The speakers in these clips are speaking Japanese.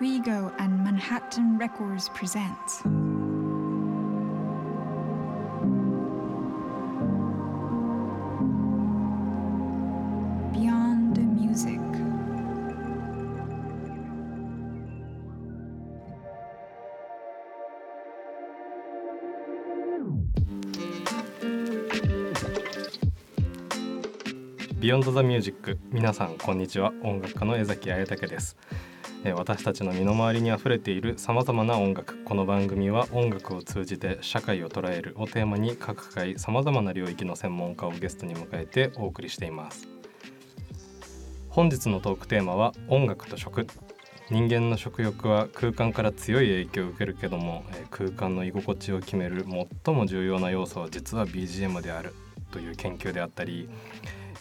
Rego and Manhattan Records presents. Beyond the Music. ビヨンドザミュージック皆さんこんにちは音楽家の江崎彩武です私たちの身の回りにあふれているさまざまな音楽。この番組は音楽を通じて社会を捉えるをテーマに各回さまざまな領域の専門家をゲストに迎えてお送りしています。本日のトークテーマは音楽と食。人間の食欲は空間から強い影響を受けるけども空間の居心地を決める最も重要な要素は実は BGM であるという研究であったり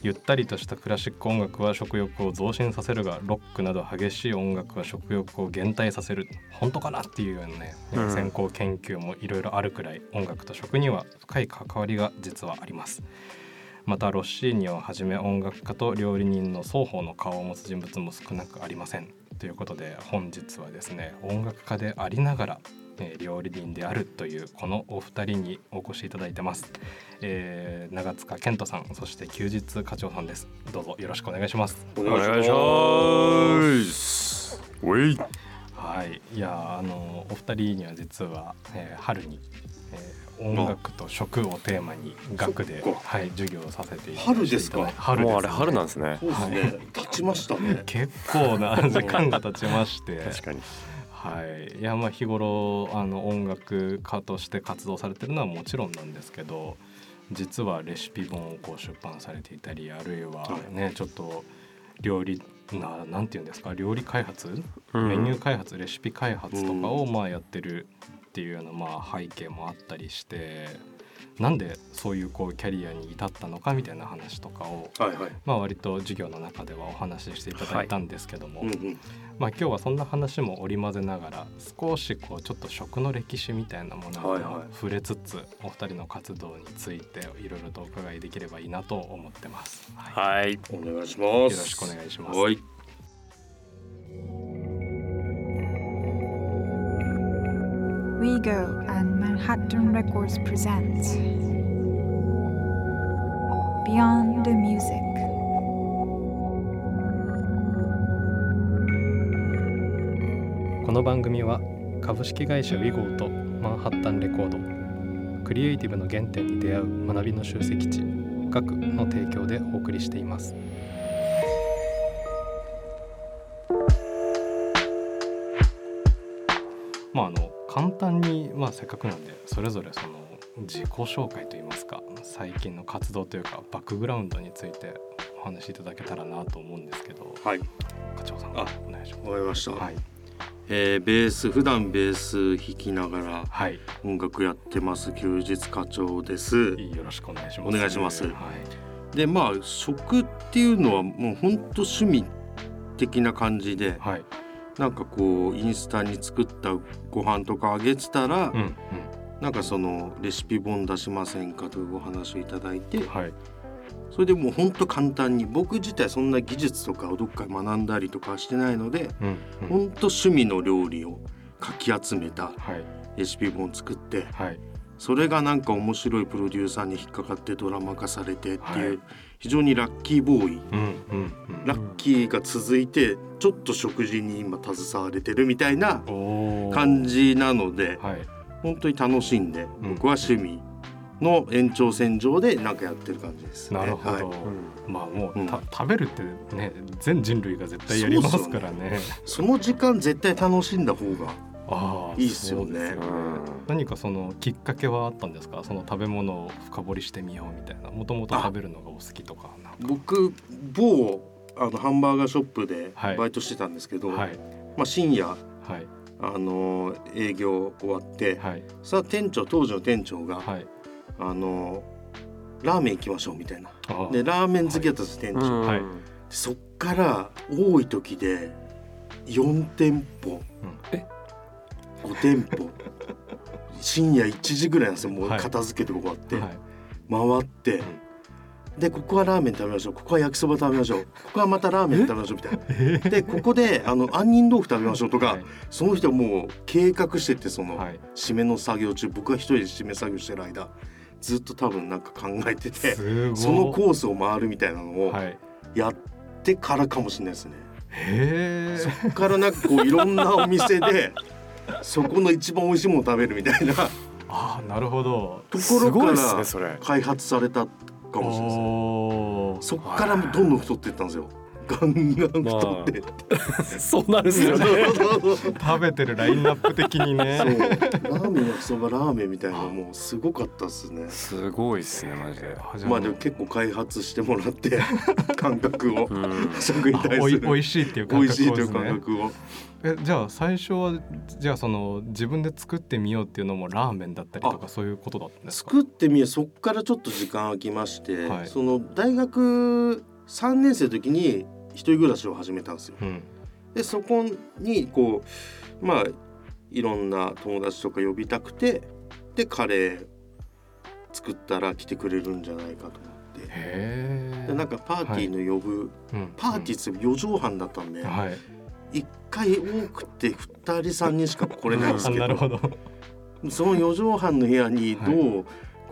ゆったりとしたクラシック音楽は食欲を増進させるがロックなど激しい音楽は食欲を減退させる。本当かなっていうようなね、うん。先行研究もいろいろあるくらい音楽と食には深い関わりが実はあります。またロッシーニをはじめ音楽家と料理人の双方の顔を持つ人物も少なくありません。ということで本日はですね音楽家でありながらえー料理人であるというこのお二人にお越しいただいてます、えー長塚健人さんそして休日課長さんですどうぞよろしくお願いしますお願いします。ウェイ。はいいやーあのお二人には実は、えー春に、えー音楽と食をテーマに学ではい授業をさせていただいて春ですか？春です、もうあれ春なんですね。そうですね。立ちましたね。結構な時間が経ちまして確かに。はい、いやまあ日頃あの音楽家として活動されてるのはもちろんなんですけど実はレシピ本をこう出版されていたりあるいはね、ちょっと料理ななんていうんですか料理開発、うん。メニュー開発？レシピ開発とかをまあやってるっていうようなまあ背景もあったりしてなんでそういうこうキャリアに至ったのかみたいな話とかをはいはい。まあ割と授業の中ではお話ししていただいたんですけども、うんうん。まあ、今日はそんな話も織り交ぜながら少しこうちょっと食の歴史みたいなものにはいはい触れつつ、お二人の活動についていろいろとお伺いできればいいなと思ってます。はいはい。お願いします。よろしくお願いしますはい。 WEGO and Manhattan Records present Beyond the Music. この番組は株式会社ウィゴーとマンハッタンレコードクリエイティブの原点に出会う学びの集積地学の提供でお送りしています。まああの簡単にまあせっかくなんでそれぞれその自己紹介といいますか最近の活動というかバックグラウンドについてお話しいただけたらなと思うんですけどはい。課長さんあお願いします。わかりました。はいえーベース普段ベース弾きながらはい音楽やってます休日課長です。よろしくお願いします。お願いしますはい。でまあ食っていうのはもう本当趣味的な感じではい。なんかこうインスタに作ったご飯とかあげてたら、うんなんかそのレシピ本出しませんかというお話をいただいてうん。はい。それでもうほんと簡単に僕自体そんな技術とかをどっかで学んだりとかしてないのでうんほんと趣味の料理をかき集めたはい。レシピ本を作ってはい。それがなんか面白いプロデューサーに引っかかってドラマ化されてっていう、はい非常にラッキーボーイうんうんうん。ラッキーが続いてちょっと食事に今携われてるみたいな感。じなのではい。本当に楽しんでうん僕は趣味の延長線上でなんかやってる感じですね。なるほど。はいまあもう、うんた食べるってね全人類が絶対やりますからね。その時間絶対楽しんだ方がああいいっすよね。そうです何かそのきっかけはあったんですか？その食べ物を深掘りしてみようみたいな。もともと食べるのがお好きとか。僕某あのハンバーガーショップではい。バイトしてたんですけど、はい。まあ、深夜はい。あの営業終わって、はい。さあ店長当時の店長が、はい。あのラーメン行きましょうみたいな。あでラーメン好きだったんです、店長、はい。そっから多い時で4店舗。うん。え5店舗。深夜1時ぐらいなんですよ。もうはい。片付けて終わって、はい。回って、でここはラーメン食べましょう。ここは焼きそば食べましょう。ここはまたラーメン食べましょうみたいな。でここであの杏仁豆腐食べましょうとか、はい。その人はもう計画しててその、はい。締めの作業中僕が一人で締め作業してる間ずっと多分なんか考えててそのコースを回るみたいなのをはい。やってからかもしれないですね。へそっからなんかこういろんなお店でそこの一番美味しいもの食べるみたいな。とああなるほど。こすろからそれ。開発されたかもしれないそっからどんどん太っていったんですよ。ガンガン太ってって。そうなるんですよね。食べてるラインナップ的にね。ラーメン焼きそばラーメンみたいなのもうすごかったですね。すごいっすねマジで。まあでも結構開発してもらって感覚を。うん。食にあおい対する。おいしいっていう美感味しいという覚をね。感覚をえじゃあ最初はじゃあその自分で作ってみようっていうのもラーメンだったりとかそういうことだったんですか？作ってみよう。そっからちょっと時間空きまして、はい。その大学3年生の時に一人暮らしを始めたんですよ。うん。でそこにこうまあいろんな友達とか呼びたくてでカレー作ったら来てくれるんじゃないかと思って。へえでなんかパーティーの呼ぶ、うん。パーティーって4畳半だったんで、はい一回多くて2人3人しか来れないんですあけど なるほど。その4畳半の部屋にはい。どう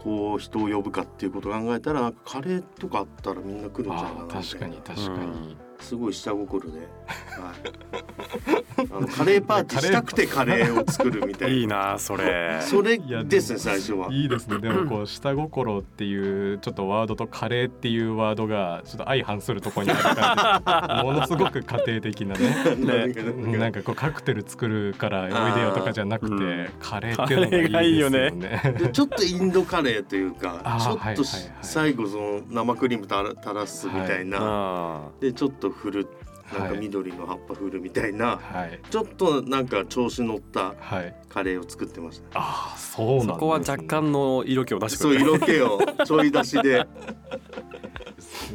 こう人を呼ぶかっていうことを考えたらカレーとかあったらみんな来るんじゃないかな確かに確かに。すごい下心で、はい、あのカレーパーティーしたくてカレーを作るみたいな。いいなそれ。それいやですね最初は。いいですね。でもこう下心っていうちょっとワードとカレーっていうワードがちょっと相反するところにある感じものすごく家庭的なね。なんかうんなんかこうカクテル作るからおいでよとかじゃなくて、うんカレーっていうのがいいですよね。でちょっとインドカレーというかちょっとはいはいはい最後その生クリームたら垂らすみたいな、あでちょっと振るなんかはい。緑の葉っぱ振るみたいな、はい。ちょっとなんか調子乗ったはい。カレーを作ってました。ああそうなんです、ね。そこは若干の色気を出してそう色気をちょい出しで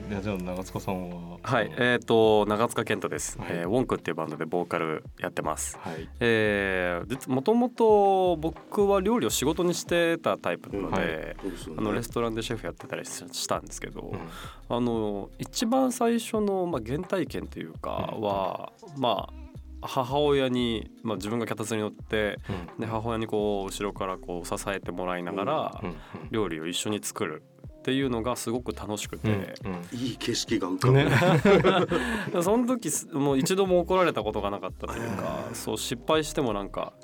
いやじゃあ長塚さんは？はいえっ、と長塚健太です、はい。えーウォンクっていうバンドでボーカルやってます。はい。えもともと僕は料理を仕事にしてたタイプなので、はい。あのレストランでシェフやってたりししたんですけど、うん。あの一番最初の、まあ、原体験というかうん。は、まあ母親に、まあ、自分が脚立に乗ってうん。で母親にこう後ろからこう支えてもらいながらうん。料理を一緒に作るっていうのがすごく楽しくて、うんうん。いい景色が浮かぶ、ね。その時すもう一度も怒られたことがなかったというかそう失敗してもなんか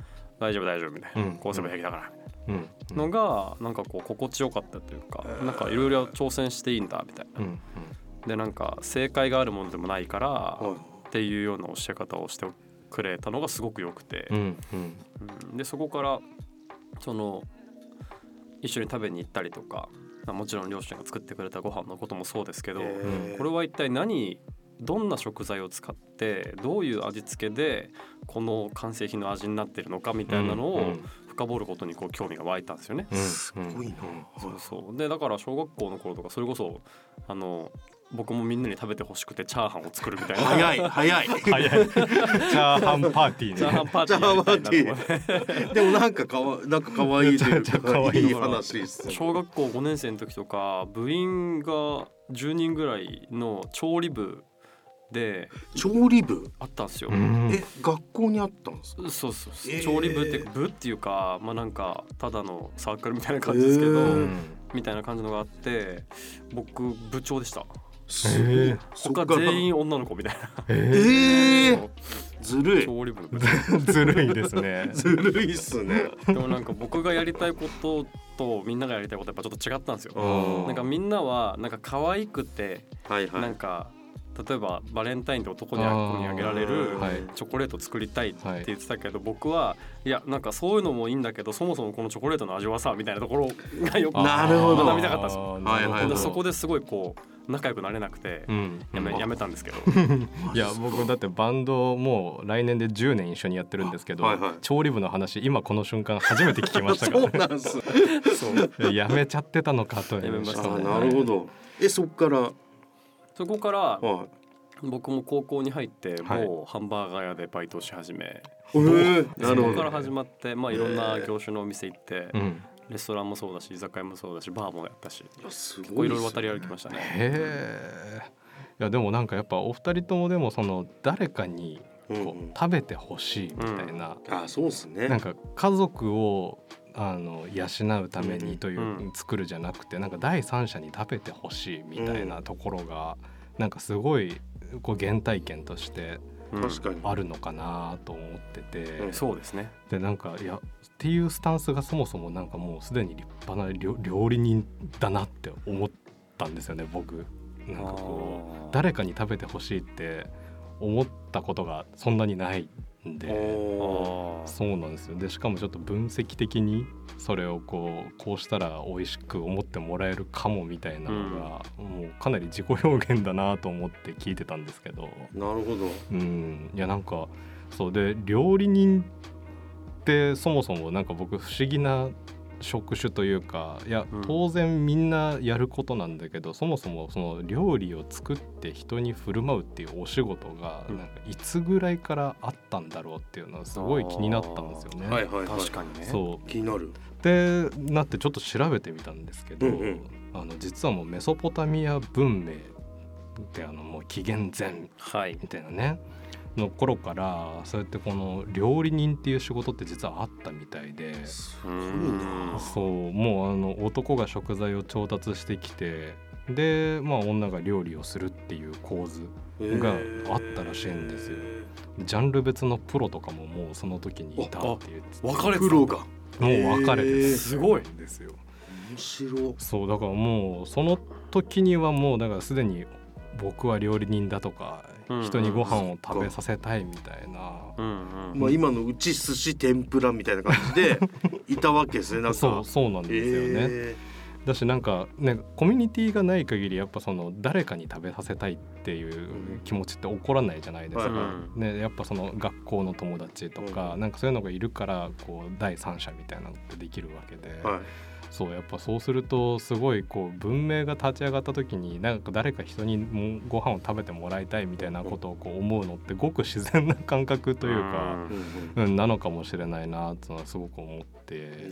大丈夫大丈夫みたいな、うん。こうすれば平気だからうん。のがなんかこう心地よかったというかなんかいろいろ挑戦していいんだみたいな。うんでなんか正解があるものでもないからはい。っていうような教え方をしてくれたのがすごく良くて。うんうん。うん。でそこからその一緒に食べに行ったりとかまあもちろん両親が作ってくれたご飯のこともそうですけどえーこれは一体何どんな食材を使ってどういう味付けでこの完成品の味になってるのかみたいなのをうん深掘ることにこう興味が湧いたんですよね。うんすごいな、そうそうでだから小学校の頃とかそれこそあの僕もみんなに食べてほしくてチャーハンを作るみたいな。早い早い。早い。チャーハンパーティーね。チャーハンパーティー。でもなんかかわなんか可愛いというめちゃめちゃ可愛いかいい話ですね。小学校5年生の時とか部員が10人ぐらいの調理部で調理部？あったんですよ。うん。え学校にあったんですか？そうそうそう、えー。調理部って部っていうかまあなんかただのサークルみたいな感じですけど、えーうん。みたいな感じのがあって僕部長でしたえー。他全員女の子みたいな。ええー、ずるい。ずるいですね。ずるいっすね。でもなんか僕がやりたいこととみんながやりたいことやっぱちょっと違ったんですよ。うんなんかみんなはなんか可愛くてはいはないんか例えばバレンタインで男にあ子にあげられるはい。チョコレート作りたいって言ってたけど、僕はいやなんかそういうのもいいんだけどそもそもこのチョコレートの味はさみたいなところが よくなるほど学びたかったんですよ。あーはいはいはい。でそこですごいこう仲良くなれなくてうんやめやめたんですけど。いや僕だってバンドもう来年で10年一緒にやってるんですけど、はいはい。調理部の話今この瞬間初めて聞きましたか そうらなんす。そう。いややめちゃってたのかとやめましたあねなるほど。えそっからそこからは僕も高校に入ってはい。某ハンバーガー屋でバイトをし始め、そこから始まってまあいろんな業種のお店行って、うん。レストランもそうだし居酒屋もそうだしバーもやったしあすごいね。いろいろ渡り歩きましたね。へえいやでもなんかやっぱお二人ともでもその誰かにこう、うんうん。食べてほしいみたいな、あそうですね。なんか家族をあの養うためにという、うん作るじゃなくてなんか第三者に食べてほしいみたいなところが、なんかすごいこう原体験としてうん確かに。あるのかなと思ってて、うんそうですね。でなんかいやっていうスタンスがそもそもなんかもうすでに立派な料料理人だなって思ったんですよね僕。なんかこう誰かに食べてほしいって思ったことがそんなにないんで。そうなんですよ。でしかもちょっと分析的にそれをこうこうしたら美味しく思ってもらえるかもみたいなのが、もうかなり自己表現だなと思って聞いてたんですけど。なるほど。うん。いやなんかそう。で料理人ってそもそもなんか僕不思議な職種というかいやうん。当然みんなやることなんだけど、そもそもその料理を作って人に振る舞うっていうお仕事がうん。なんかいつぐらいからあったんだろうっていうのはすごい気になったんですよね。はいはいはい。確かにね。そう。気になる。でなってちょっと調べてみたんですけど、うん。うんあの実はもうメソポタミア文明ってあのもう紀元前はい。みたいなねの頃からそうやってこの料理人っていう仕事って実はあったみたいで。すごいな。そうもうあの男が食材を調達してきてでまあ女が料理をするっていう構図があったらしいんですよ。ジャンル別のプロとかももうその時にいたって言ってて分かれてもう分かれてすごいんですよ。面白そうだからもうその時にはもうだからすでに僕は料理人だとか、うん人にご飯を食べさせたいみたいな、うんうん。まあ今のうち寿司天ぷらみたいな感じで いたわけですねなんか。そうそうなんですよね、えだしなんかねコミュニティがない限りやっぱその誰かに食べさせたいっていう気持ちって起こらないじゃないですか、はいね、やっぱその学校の友達とか、うん。なんかそういうのがいるからこう第三者みたいなのってできるわけで、ーはいそうやっぱそうするとすごいこう文明が立ち上がった時になんか誰か人にもご飯を食べてもらいたいみたいなことをこう思うのってごく自然な感覚というか、うん。うん、なのかもしれないなっていうのはすごく思って。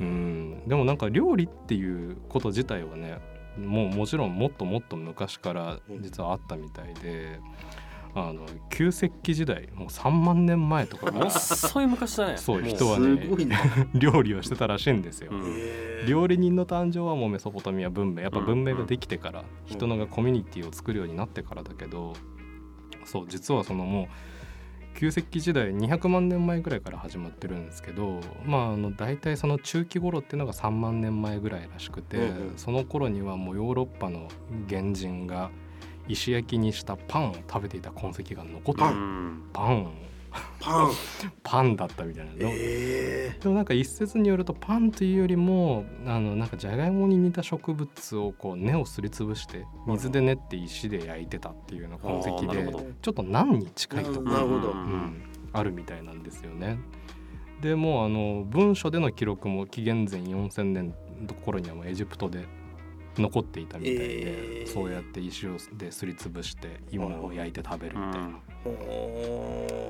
うん、でもなんか料理っていうこと自体はねもうもちろんもっともっと昔から実はあったみたいで、あの旧石器時代もう3万年前とか。もっそい昔だね。そうも人はね 料理をしてたらしいんですよ。うん。料理人の誕生はもうメソポタミア文明。やっぱ文明ができてから、人のがコミュニティを作るようになってからだけどそう実はそのもう旧石器時代200万年前ぐらいから始まってるんですけどまああの大体その中期頃っていうのが3万年前ぐらいらしくて、うんうん。その頃にはもうヨーロッパの原人が石焼きにしたパンを食べていた痕跡が残ってる。パうんパン。パン。パンだったみたいなの、えでもなんか一説によるとパンというよりもあのなんかじゃがいもに似た植物をこう根をすりつぶして水で練って石で焼いてたっていうような痕跡でちょっとナンに近いところうんうんあるみたいなんですよね。でもうあの文書での記録も紀元前4000年の頃にはもうエジプトで残っていたみたいで、えーそうやって石をですりつぶして芋を焼いて食べるみたいな。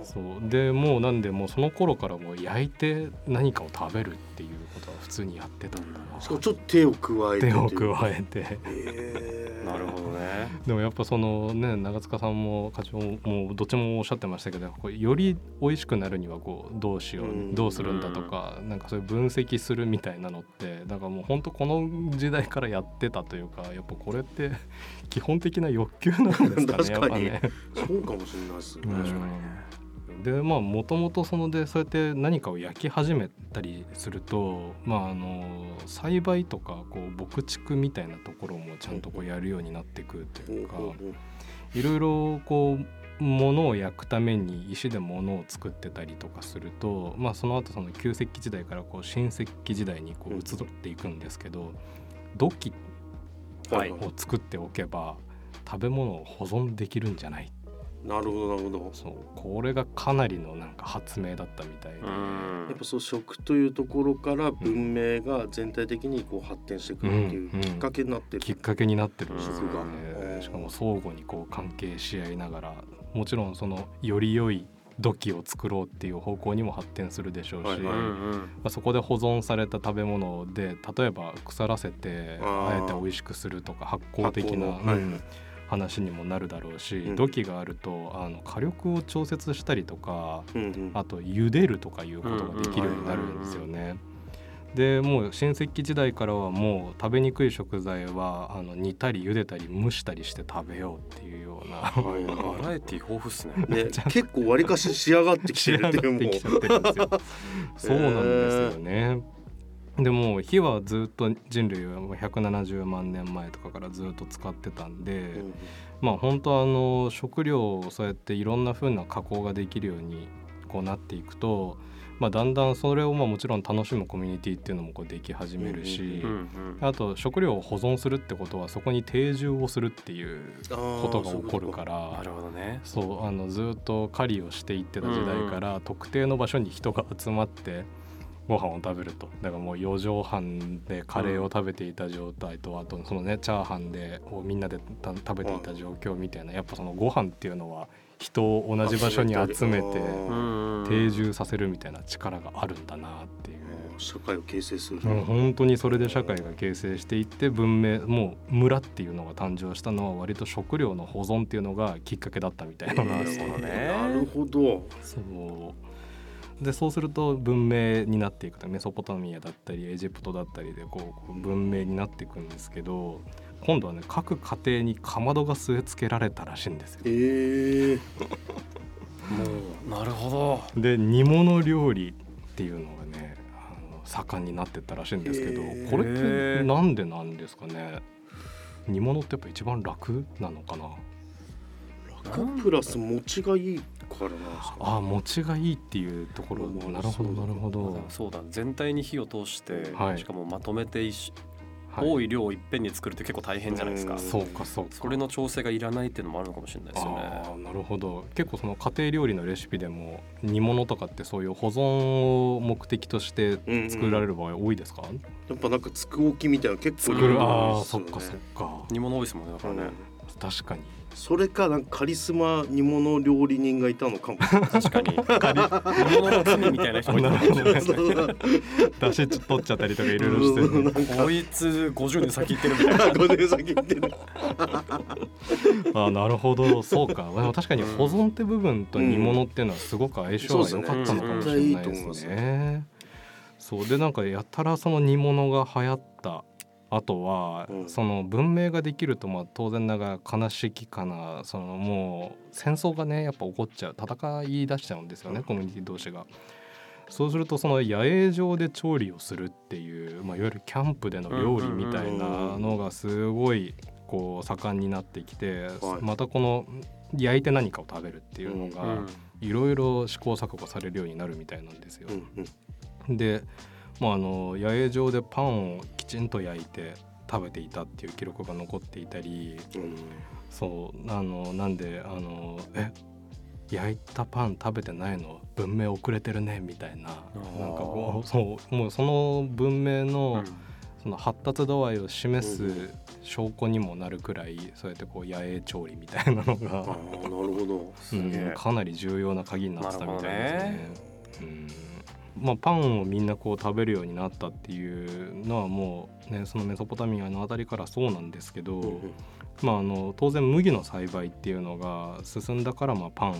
そう。でもうなんでもうその頃からもう焼いて何かを食べるっていうことは普通にやってたんだな。しかもちょっと手を加えて手を加えて。えー。なるほどね。でもやっぱそのね長塚さんも課長もどっちもおっしゃってましたけどこうより美味しくなるにはこうどうしよう、うん。どうするんだとかなんかそういう分析するみたいなのってだからもう本当この時代からやってたというかやっぱこれって基本的な欲求なんですかね 確かに。ね。そうかもしれないですね。うん。確かにでまあもともとそのでそうやって何かを焼き始めたりするとまああの栽培とかこう牧畜みたいなところもちゃんとこうやるようになってくるというかいろいろこう物を焼くために石で物を作ってたりとかするとまあその後その旧石器時代からこう新石器時代にこう移っていくんですけど土器はい。を作っておけば食べ物を保存できるんじゃない。なるほどなるほど。そう。これがかなりのなんか発明だったみたいで、うん。やっぱそう食というところから文明が全体的にこう発展してくるっていううんきっかけになってる、きっかけになってるんですよ食が。ねしかも相互にこう関係し合いながらもちろんそのより良い土器を作ろうっていう方向にも発展するでしょうし、まあ、そこで保存された食べ物で例えば腐らせてあえて美味しくするとか発酵的な、発酵のはいうん話にもなるだろうし、うん。土器があるとあの火力を調節したりとかうんうん。あと茹でるとかいうことができるようになるんですよね。でもう新石器時代からはもう食べにくい食材はあの煮たり茹でたり蒸したりして食べようっていうようなはいはバラエティ豊富っすね。いね、結構わりかし仕上がってきてるっていうもがってきちゃってるんですよ。そうなんですよね。でも火はずっと人類はもう170万年前とかからずっと使ってたんで、う、うんまあ本当あの食料をそうやっていろんな風な加工ができるようにこうなっていくと、まあ、だんだんそれをまあもちろん楽しむコミュニティっていうのもこうでき始めるし、うんうんあと食料を保存するってことはそこに定住をするっていうことが起こるかならるほどね。そうあのずっと狩りをしていってた時代から、特定の場所に人が集まってご飯を食べると。だからもう4畳半でカレーを食べていた状態と、あとそのねチャーハンでをみんなでた食べていた状況みたいなやっぱそのご飯っていうのは人を同じ場所に集めて定住させるみたいな力があるんだなっていう。社会を形成する、うん、本当にそれで社会が形成していって文明もう村っていうのが誕生したのは割と食料の保存っていうのがきっかけだったみたいな。のがなるほどねなるほど。そうでそうすると文明になっていくと。メソポタミアだったりエジプトだったりでこうこう文明になっていくんですけど今度はね各家庭にかまどが据え付けられたらしいんですよ。えー、もうなるほど。で煮物料理っていうのがねあの盛んになってったらしいんですけどへー。これってなんでなんですかね？煮物ってやっぱ一番楽なのかな？楽プラス持ちがいいからなんですか？ああ餅がいいっていうところ。まあなるほどなるほど、そうだ全体に火を通して、はい。しかもまとめて多い量をいっぺんに作るって結構大変じゃないですか。うんそうかそうか。それの調整がいらないっていうのもあるのかもしれないですよああね。なるほど結構その家庭料理のレシピでも煮物とかってそういう保存を目的として作られる場合多いですか、やっぱなんかつく置きみたいなの結構作る。ああそっかそっか。煮物多いですもんねだからね。確かにそれかなんかカリスマ煮物料理人がいたのかも。確かに。煮物の罪みたいな人もいた。かもしれないですね。出汁取っちゃったりとかいろいろして。るねこいつ50年先行ってるみたいな。5年先行ってる。ああなるほど。そうか。でも確かに保存って部分と煮物っていうのはすごく相性が良かったのかもしれないですね。そうでなんかやたらその煮物が流行ったあとは、うん。その文明ができるとまあ当然ながら悲しきかなそのもう戦争がねやっぱ起こっちゃう戦い出しちゃうんですよね、うん。コミュニティ同士が。そうするとその野営場で調理をするっていう、まあ、いわゆるキャンプでの料理みたいなのがすごいこう盛んになってきて、はい。またこの焼いて何かを食べるっていうのうがんいろいろ試行錯誤されるようになるみたいなんですよ。うんうあ、あの野営場でパンをきちんと焼いて食べていたっていう記録が残っていたりうん。そうあのなんであのえ焼いたパン食べてないの？文明遅れてるね？みたいな。ー。なんかこうそうもうその文明の,、うん。その発達度合いを示うんす証拠にもなるくらいそうやってこう野営調理みたいなのが、なるほど。すげえ。うんかなり重要な鍵になってたみたいですね。うんまあ、パンをみんなこう食べるようになったっていうのはもうねそのメソポタミアのあたりからそうなんですけど、うんうん。まあ、あの当然麦の栽培っていうのが進んだからまあパ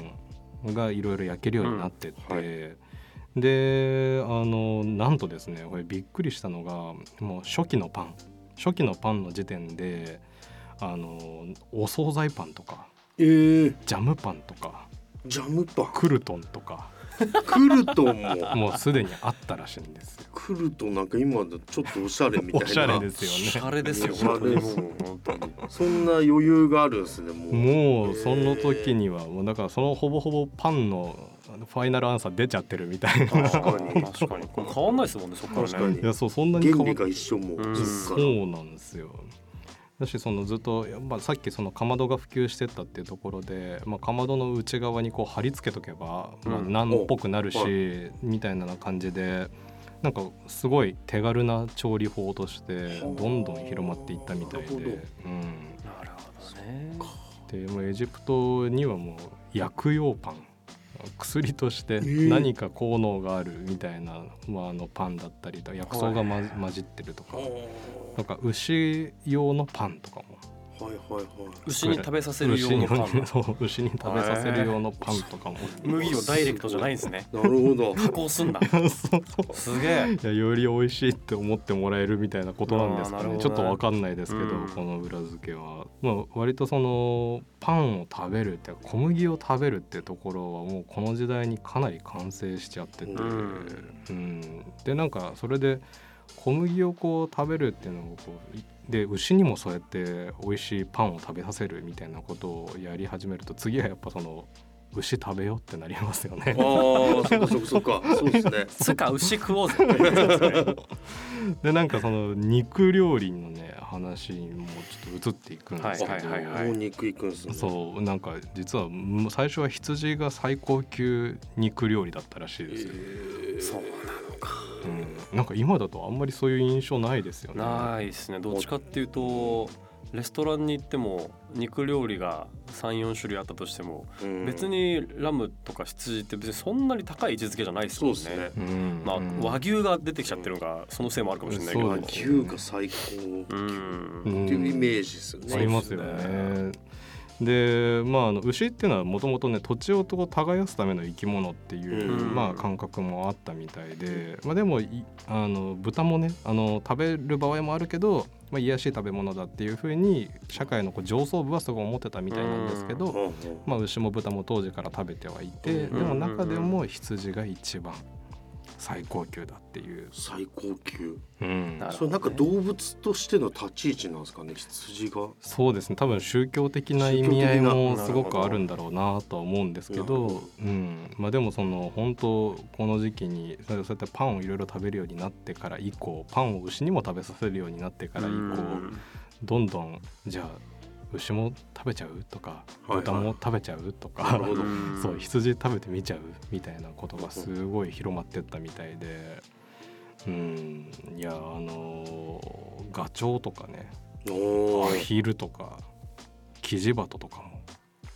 ンがいろいろ焼けるようになってって、うんはであのなんとですねこれびっくりしたのがもう初期のパン初期のパンの時点であのお惣菜パンとかえー、ジャムパンとかジャムパン。クルトンとかクルトンももうすでにあったらしいんですよ。クルトンなんか今ちょっとおしゃれみたいなおしゃれですおしよね。ゃれですよおしゃれ本当にもう本当に。そんな余裕があるんですねもうもうその時にはもうだからそのほぼほぼパンのファイナルアンサー出ちゃってるみたいな。確かに確かにこれ変わんないですもんねそっからね。確かにいやそうそんなに変わっ原理が一緒もうんそうなんですよ。だしそのずっと、まあ、さっきそのかまどが普及してったっていうところで、まあ、かまどの内側にこう貼り付けとけば、まあ、うん。ナンっぽくなるし、おみたいな感じでなんかすごい手軽な調理法としてどんどん広まっていったみたいで、うん、なるほどね。でもうエジプトにはもう薬用パン薬としてー。何か効能があるみたいな、まあ、あのパンだったりと薬草が、ま、混じってるとか。なんか牛用のパンとかもはいはいはい。牛に食べさせる用のパン。牛 にそう牛に食べさせる用のパンとかも。麦をダイレクトじゃないんですね。なるほど。加工すんだ そうそうすげえ。いやより美味しいって思ってもらえるみたいなことなんですかね。ね。ちょっとわかんないですけど、うん。この裏付けは、まあ、割とそのパンを食べるって小麦を食べるってところはもうこの時代にかなり完成しちゃってて、うん。うん。でなんかそれで小麦をこう食べるっていうのをこうで牛にもそうやって美味しいパンを食べさせるみたいなことをやり始めると次はやっぱその牛食べようってなりますよね。ああそっかそっかそっかそうですねつか牛食おうぜでなんかその肉料理のね話にもちょっと移っていくんですけど、はいはい肉いくんすね。そうなんか実はむ最初は羊が最高級肉料理だったらしいえですよ、ーそうなのか。うん、なんか今だとあんまりそういう印象ないですよね。ないですね。どっちかっていうとレストランに行っても肉料理が34種類あったとしてもうん。別にラムとか羊って別にそんなに高い位置づけじゃないですもんね。そうですね。うんまあうん。和牛が出てきちゃってるのがそのせいもあるかもしれないけど。そう牛が最高っていうイメージですよね。ありますよね。でまああの牛っていうのはもともとね土地を耕すための生き物っていう、うん。まあ、感覚もあったみたいで、まあ、でもいあの豚もねあの食べる場合もあるけど、まあ、癒やしい食べ物だっていうふうに社会のこう上層部はそう思ってたみたいなんですけど、まあ、牛も豚も当時から食べてはいて、うん。でも中でも羊が一番最高級だっていう。最高級。うん。なるそれなんか動物としての立ち位置なんですかね？羊が。そうですね。多分宗教的な意味合いもすごくあるんだろうなとは思うんですけど、うん。まあ、でもその本当この時期にそうそうやってパンをいろいろ食べるようになってから以降パンを牛にも食べさせるようになってから以降うん。どんどんじゃあ牛も食べちゃうとか豚も食べちゃうとか、そう羊食べてみちゃうみたいなことがすごい広まってったみたいで。うん、いやあのーガチョウとかねアヒルとかキジバトとかも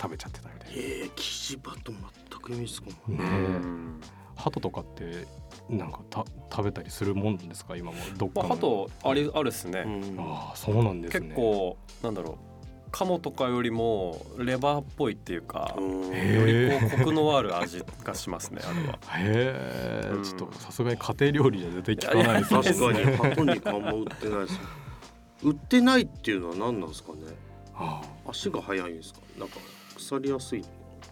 食べちゃってたみたいえー、キジバト全くイメージつかないねうん。ハトとかってなんかた食べたりするもんですか？今もどっかまあのハトあれあるっすね。うん。ああそうなんですね。結構なんだろうカモとかよりもレバーっぽいっていうかよりこうコクのある味がしますねあれは。へえ、うん。ちょっとさすがに家庭料理じゃ絶対聞かないです確かにねハト肉あんま売ってないです。売ってないっていうのは何なんですかね？あ足が速いんですか？なんか腐りやすい。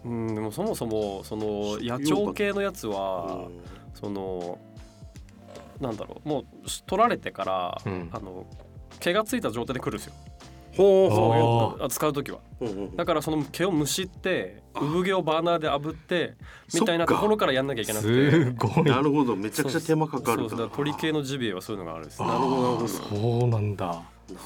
うんでもそもそもその野鳥系のやつはうん。そのなんだろうもう取られてから、うん。あの毛がついた状態で来るんですよほう。あほあ使う時は。だからその毛をむしって産毛をバーナーで炙ってみたいなところからやんなきゃいけなくて。すごい。なるほど。めちゃくちゃ手間かかるか。ら鳥系のジビエはそういうのがあるんですねなるほどなるほどそうなんだ。な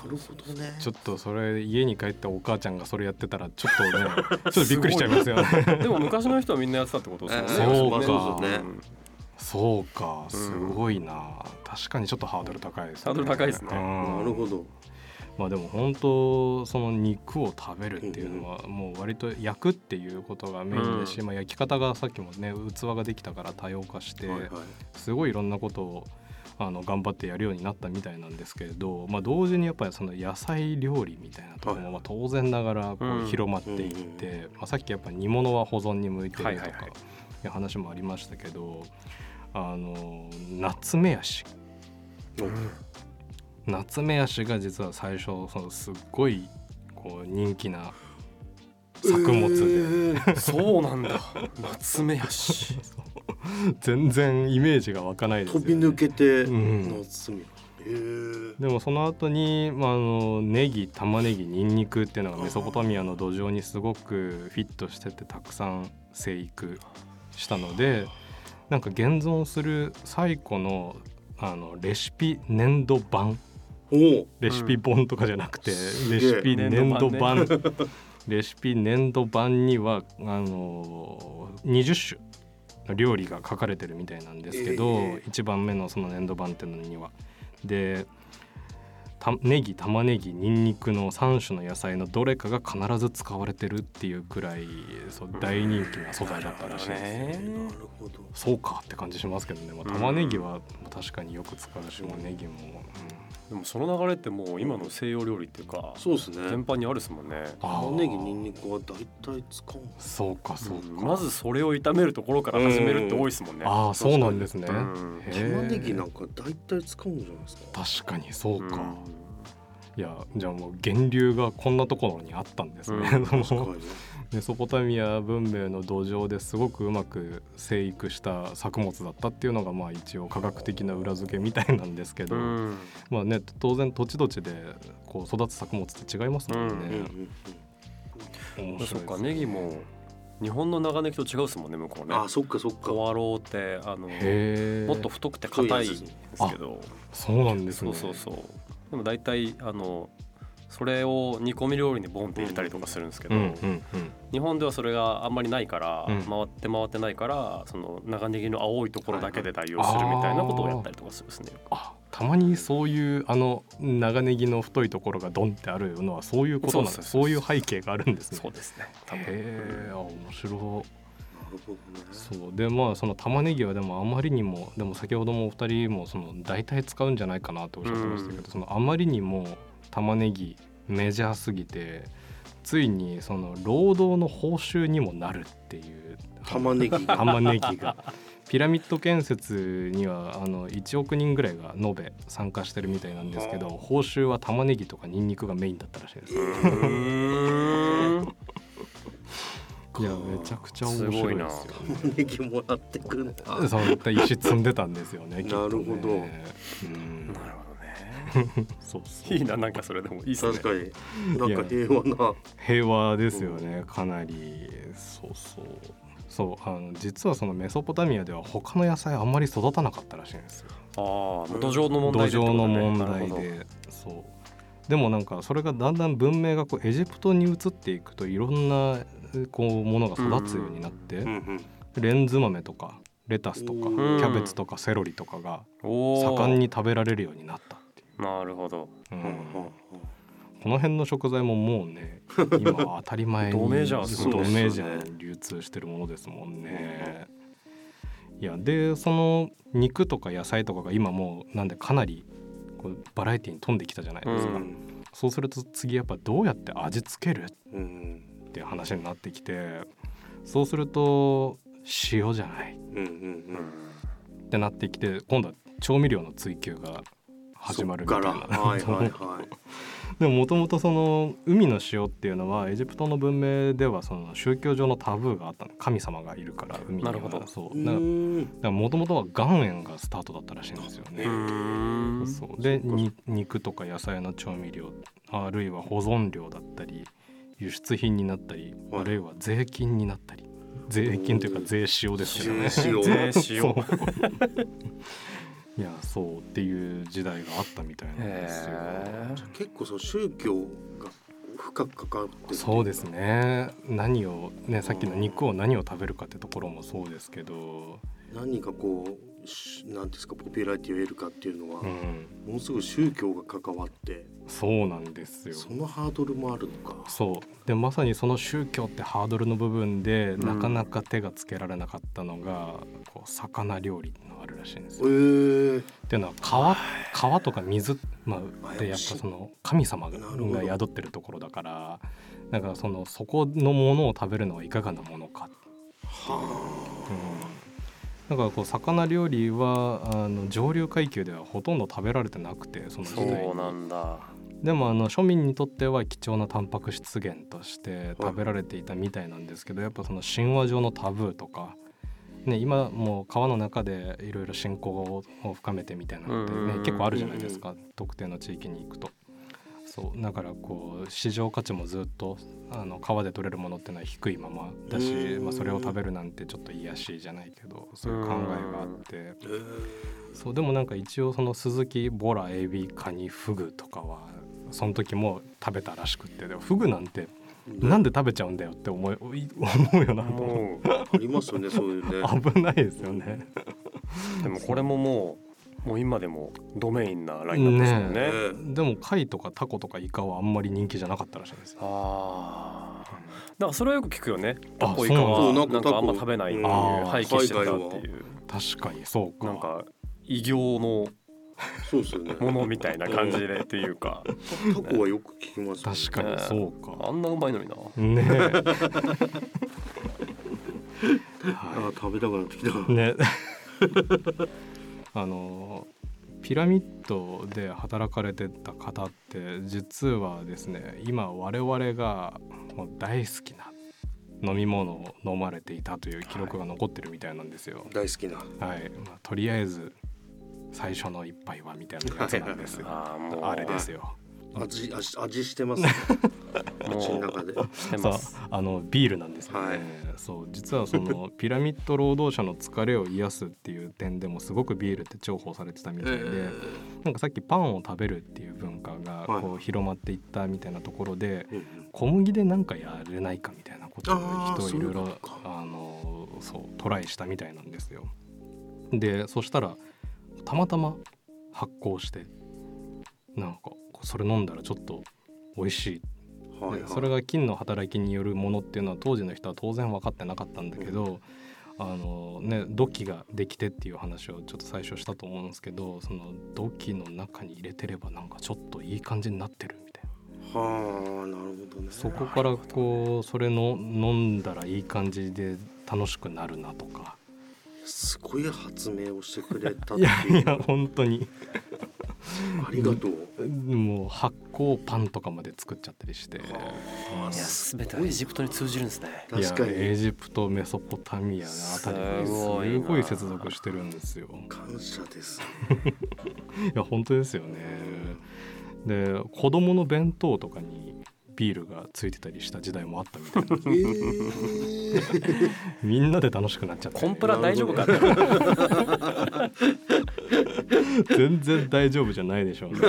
るほどね。ちょっとそれ家に帰ってお母ちゃんがそれやってたらちょっとね ちょっとびっくりしちゃいますよね。でも昔の人はみんなやってたってことですよね。そうか。まあそうか。すごいな、確かにちょっとハードル高いですね。ハードル高いですね。うん。なるほどまあでも本当その肉を食べるっていうのはもう割と焼くっていうことがメインですし、うん。まあ、焼き方がさっきもね器ができたから多様化して、すごいいろんなことをあの頑張ってやるようになったみたいなんですけれど、まあ、同時にやっぱりその野菜料理みたいなところもはい。まあ当然ながらこう広まっていって、まあ、さっきやっぱ煮物は保存に向いてるとかいう話もありましたけどあのナツメヤシナツメヤシが実は最初そのすっごいこう人気な作物で、えーそうなんだ。夏目やし。全然イメージが湧かないですよね。飛び抜けてうん。夏目。えー。でもその後に、まあ、あのネギ玉ねぎニンニクっていうのがメソポタミアの土壌にすごくフィットしててたくさん生育したのでなんか現存する最古のあのレシピ粘土版レシピ本とかじゃなくて、レシピ粘土版粘 レシピ粘土版にはあの20種の料理が書かれてるみたいなんですけど、ええ1番目のその粘土版っていうのには。でたネギ玉ねぎニンニクの3種の野菜のどれかが必ず使われてるっていうくらいそう大人気な素材だったらしいですよ。ねなるほどそうかって感じしますけどね、まあ、玉ねぎは確かによく使うし、まあ、ネギも、でもその流れってもう今の西洋料理っていうかそうですね。全般にあるですもんね。玉ねぎにんにくは大体使うそうかそうか、うんまずそれを炒めるところから始めるって多いですもんね。ああそうなんですね、玉ねぎなんか大体使うんじゃないですか？確かにそうか、うん。いやじゃあもう源流がこんなところにあったんですね、うん。その確かにメソポタミア文明の土壌ですごくうまく生育した作物だったっていうのがまあ一応科学的な裏付けみたいなんですけど、うん。まあね当然土地土地でこう育つ作物って違いますもんね、うんうん面白いですそっかネギも日本の長ネギと違うですもんね向こうね。うんあそっかそっか。コアローってあのもっと太くて硬いんですけど。そうなんですそねうそうそう。でも大体あのそれを煮込み料理にボンって入れたりとかするんですけど、日本ではそれがあんまりないから、うん。回って回ってないからその長ネギの青いところだけで代用するみたいなことをやったりとかするんですね。あたまにそういうあの長ネギの太いところがドンってあるのはそういうことなんですそういう背景があるんですね。そうですね。へえあ面白い。なるほどねそう。でまあその玉ねぎはでもあまりにもでも先ほどもお二人もその大体使うんじゃないかなとおっしゃってましたけど、うん。そのあまりにも玉ねぎメジャーすぎてついにその労働の報酬にもなるっていう。玉ねぎ。が 玉ねぎが。ピラミッド建設にはあの1億人ぐらいが延べ参加してるみたいなんですけど報酬は玉ねぎとかニンニクがメインだったらしいです。いやめちゃくちゃ面白いですよね。玉ねぎもらってくんだ。そういった石積んでたんですよね。ね。なるほど。うん、なるほど。ね。そうそういいななんかそれでもいいですね。確かになんか平和な平和ですよね。かなりそうそう。そうあの実はそのメソポタミアでは他の野菜あんまり育たなかったらしいんですよ。ああ土壌の問土題でね壌の問題でそうでもなんかそれがだんだん文明がこうエジプトに移っていくといろんなこうものが育つようになって、うんうんレンズ豆とかレタスとかキうんャベツとかセロリとかが盛んに食べられるようになった。なるほど。うん。うん。うんこの辺の食材ももうね 今は当たり前にドメジャードメジャーに流通してるものですもんね。いやでその肉とか野菜とかが今もうなんでかなりこうバラエティに富んできたじゃないですか、うん。そうすると次やっぱどうやって味付ける？うんっていう話になってきてそうすると塩じゃない？うんうん。ってなってきて今度は調味料の追求が始まるみたいな。はいはいはい。でももともとその海の塩っていうのはエジプトの文明ではその宗教上のタブーがあったの。神様がいるから海には。なるほど。そう。うだからんもともとは岩塩がスタートだったらしいんですようね。そう。でに肉とか野菜の調味料あるいは保存料だったり輸出品になったり、はい。あるいは税金になったり。税金というか税塩ですけどね。税塩 いやそうっていう時代があったみたいなんですよ。へー。結構そう宗教が深く関わってそうですね。何をねさっきの肉を何を食べるかってところもそうですけど、何がこうしなんていうんですかポピュラリティを得るかっていうのは、うん、もうすぐ宗教が関わってそうなんですよ。そのハードルもあるのか。そう。でまさにその宗教ってハードルの部分で、ん。なかなか手がつけられなかったのがこう魚料理のあるらしいんですえよ。ー、っていうのは川川とか水、まあ、あでやっぱその神様が宿ってるところだからだからそのそこのものを食べるのはいかがなものかはだからこう魚料理はあの上流階級ではほとんど食べられてなくてその時そ代にうなんだ。でもあの庶民にとっては貴重なタンパク質源として食べられていたみたいなんですけどやっぱその神話上のタブーとか、ね、今もう川の中でいろいろ信仰を深めてみたいなのって、うんうんうんね、結構あるじゃないですか特定の地域に行くと。そうだからこう市場価値もずっとあの川で取れるものってのは低いままだし、うん。まあ、それを食べるなんてちょっと癒やしいじゃないけどそういう考えがあって。えーそうでもなんか一応そのスズキボラエビカニフグとかはその時も食べたらしくって。でもフグなんてなんで食べちゃうんだよって思い思うよなとありますよねそういうね。う 危ないですよね。うでもこれももうもう今でもドメインなラインナップですよね。ねでも貝とかタコとかイカはあんまり人気じゃなかったらしいですよ。ああだからそれはよく聞くよね。あタコイカはなんかあんま食べないっていう廃棄してたっていう。確かにそうか。なんか異形のそうですよね。ものみたいな感じでっていうか。タコはよく聞きますね。確かにそうか。あんなうまいのにな。ねえ。あ食べたくなってきた。いねあのピラミッドで働かれてた方って実はですね今我々がもう大好きな飲み物を飲まれていたという記録が残ってるみたいなんですよ。大好きなはい、まあ、とりあえず最初の一杯はみたいなやつなんですよ。ああれですよ。味味味してますね。口のも中で。うしてます。あのビールなんですよね、はい。そう実はその ピラミッド労働者の疲れを癒すっていう点でもすごくビールって重宝されてたみたいで、なんかさっきパンを食べるっていう文化がはい。こう広まっていったみたいなところで、うん小麦でなんかやれないかみたいなことを人いろいろあのそうトライしたみたいなんですよ。でそしたらたまたま発酵してなんかそれ飲んだらちょっと美味しい。はいはい。それが菌の働きによるものっていうのは当時の人は当然分かってなかったんだけど、あのね土器ができてっていう話をちょっと最初したと思うんですけどその土器の中に入れてればなんかちょっといい感じになってるみたいな。はあなるほどね。そこからこうそれの飲んだらいい感じで楽しくなるなとか。すごい発明をしてくれたっいやていういや本当にありがとう。もう発酵パンとかまで作っちゃったりして。はあ。いや全てはエジプトに通じるんですね。確かに。エジプトメソポタミアあたり。にすごいな。すごい接続してるんですよ。感謝です いや本当ですよね。で子供の弁当とかにビールがついてたりした時代もあったみたいな。えー、みんなで楽しくなっちゃってコンプラ大丈夫か？っ て全然大丈夫じゃないでしょうね。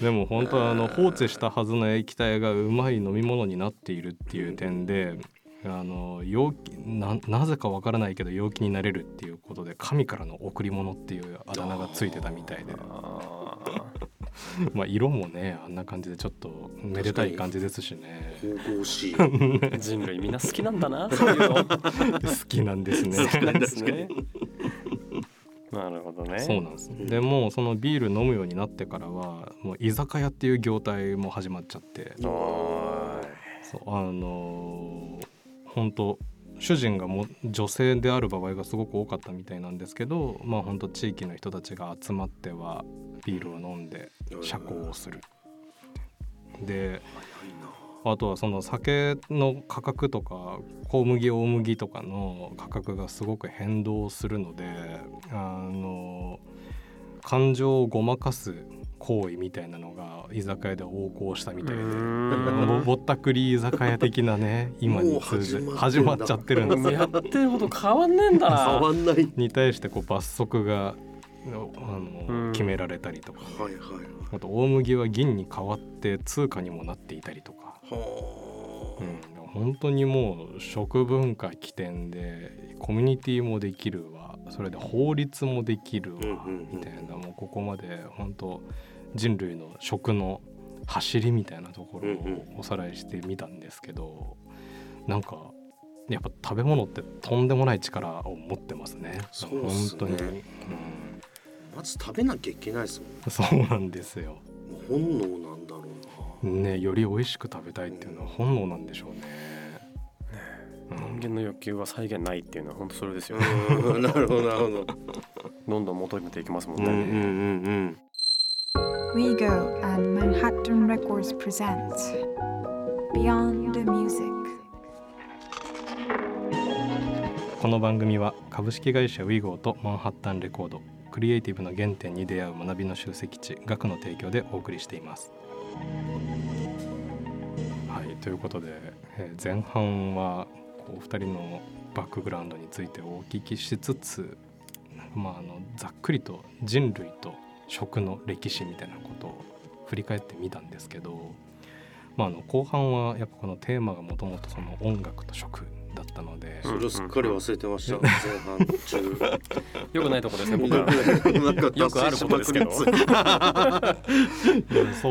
でも本当はあの放置したはずの液体がうまい飲み物になっているっていう点であの陽気ななぜかわからないけど陽気になれるっていうことで神からの贈り物っていうあだ名がついてたみたいで。あ まあ色もねあんな感じでちょっとめでたい感じですしね。神々しい。ー人類みんな好きなんだな。そういうの好きなんですね。好きなんですね。なるほどね。そうなんです、うん。でもうそのビール飲むようになってからはもう居酒屋っていう業態も始まっちゃってはそうあのー本当主人がも女性である場合がすごく多かったみたいなんですけどまあ本当地域の人たちが集まってはビールを飲んで社交をする。であとはその酒の価格とか小麦大麦とかの価格がすごく変動するのであの感情をごまかす行為みたいなのが居酒屋で横行したみたいで。ぼぼったくり居酒屋的なね今に通じ始まっちゃってるんです。よやってること変わんねえんだ変なわんない。はいに対してこう罰則があのうん。決められたりとか。はいあと大麦は銀に代わって通貨にもなっていたりとか、はうん、本当にもう食文化起点でコミュニティもできるわ。それで法律もできるわ。みたいな。もうここまで本当人類の食の走りみたいなところうんをおさらいしてみたんですけど、なんかやっぱ食べ物ってとんでもない力を持ってますね。そうね。本当に、あまず食べなきゃいけないですもんうん、そうなんですよ。本能なんだろうな。ねより美味しく食べたいっていうのは本能なんでしょうね。うん。人間の欲求は再現ないっていうのは本当それですよね。うん。なるほどなるほど。どんどん求めていきますもんね、うんうんうんうん Rigo and Manhattan Records present Beyond the Music. この番組は株式会社ウィゴーとマンハッタンレコードクリエイティブの原点に出会う学びの集積地 GAKU の提供でお送りしています。はいということで、えー前半はこうお二人のバックグラウンドについてお聞きしつつ、まあ、あのざっくりと人類と食の歴史みたいなことを振り返ってみたんですけど、まあ、あの後半はやっぱこのテーマがもともとその音楽と食だったので、それをすっかり忘れてました、前半中。よくないとこですね僕らなんかよくあることですけどそ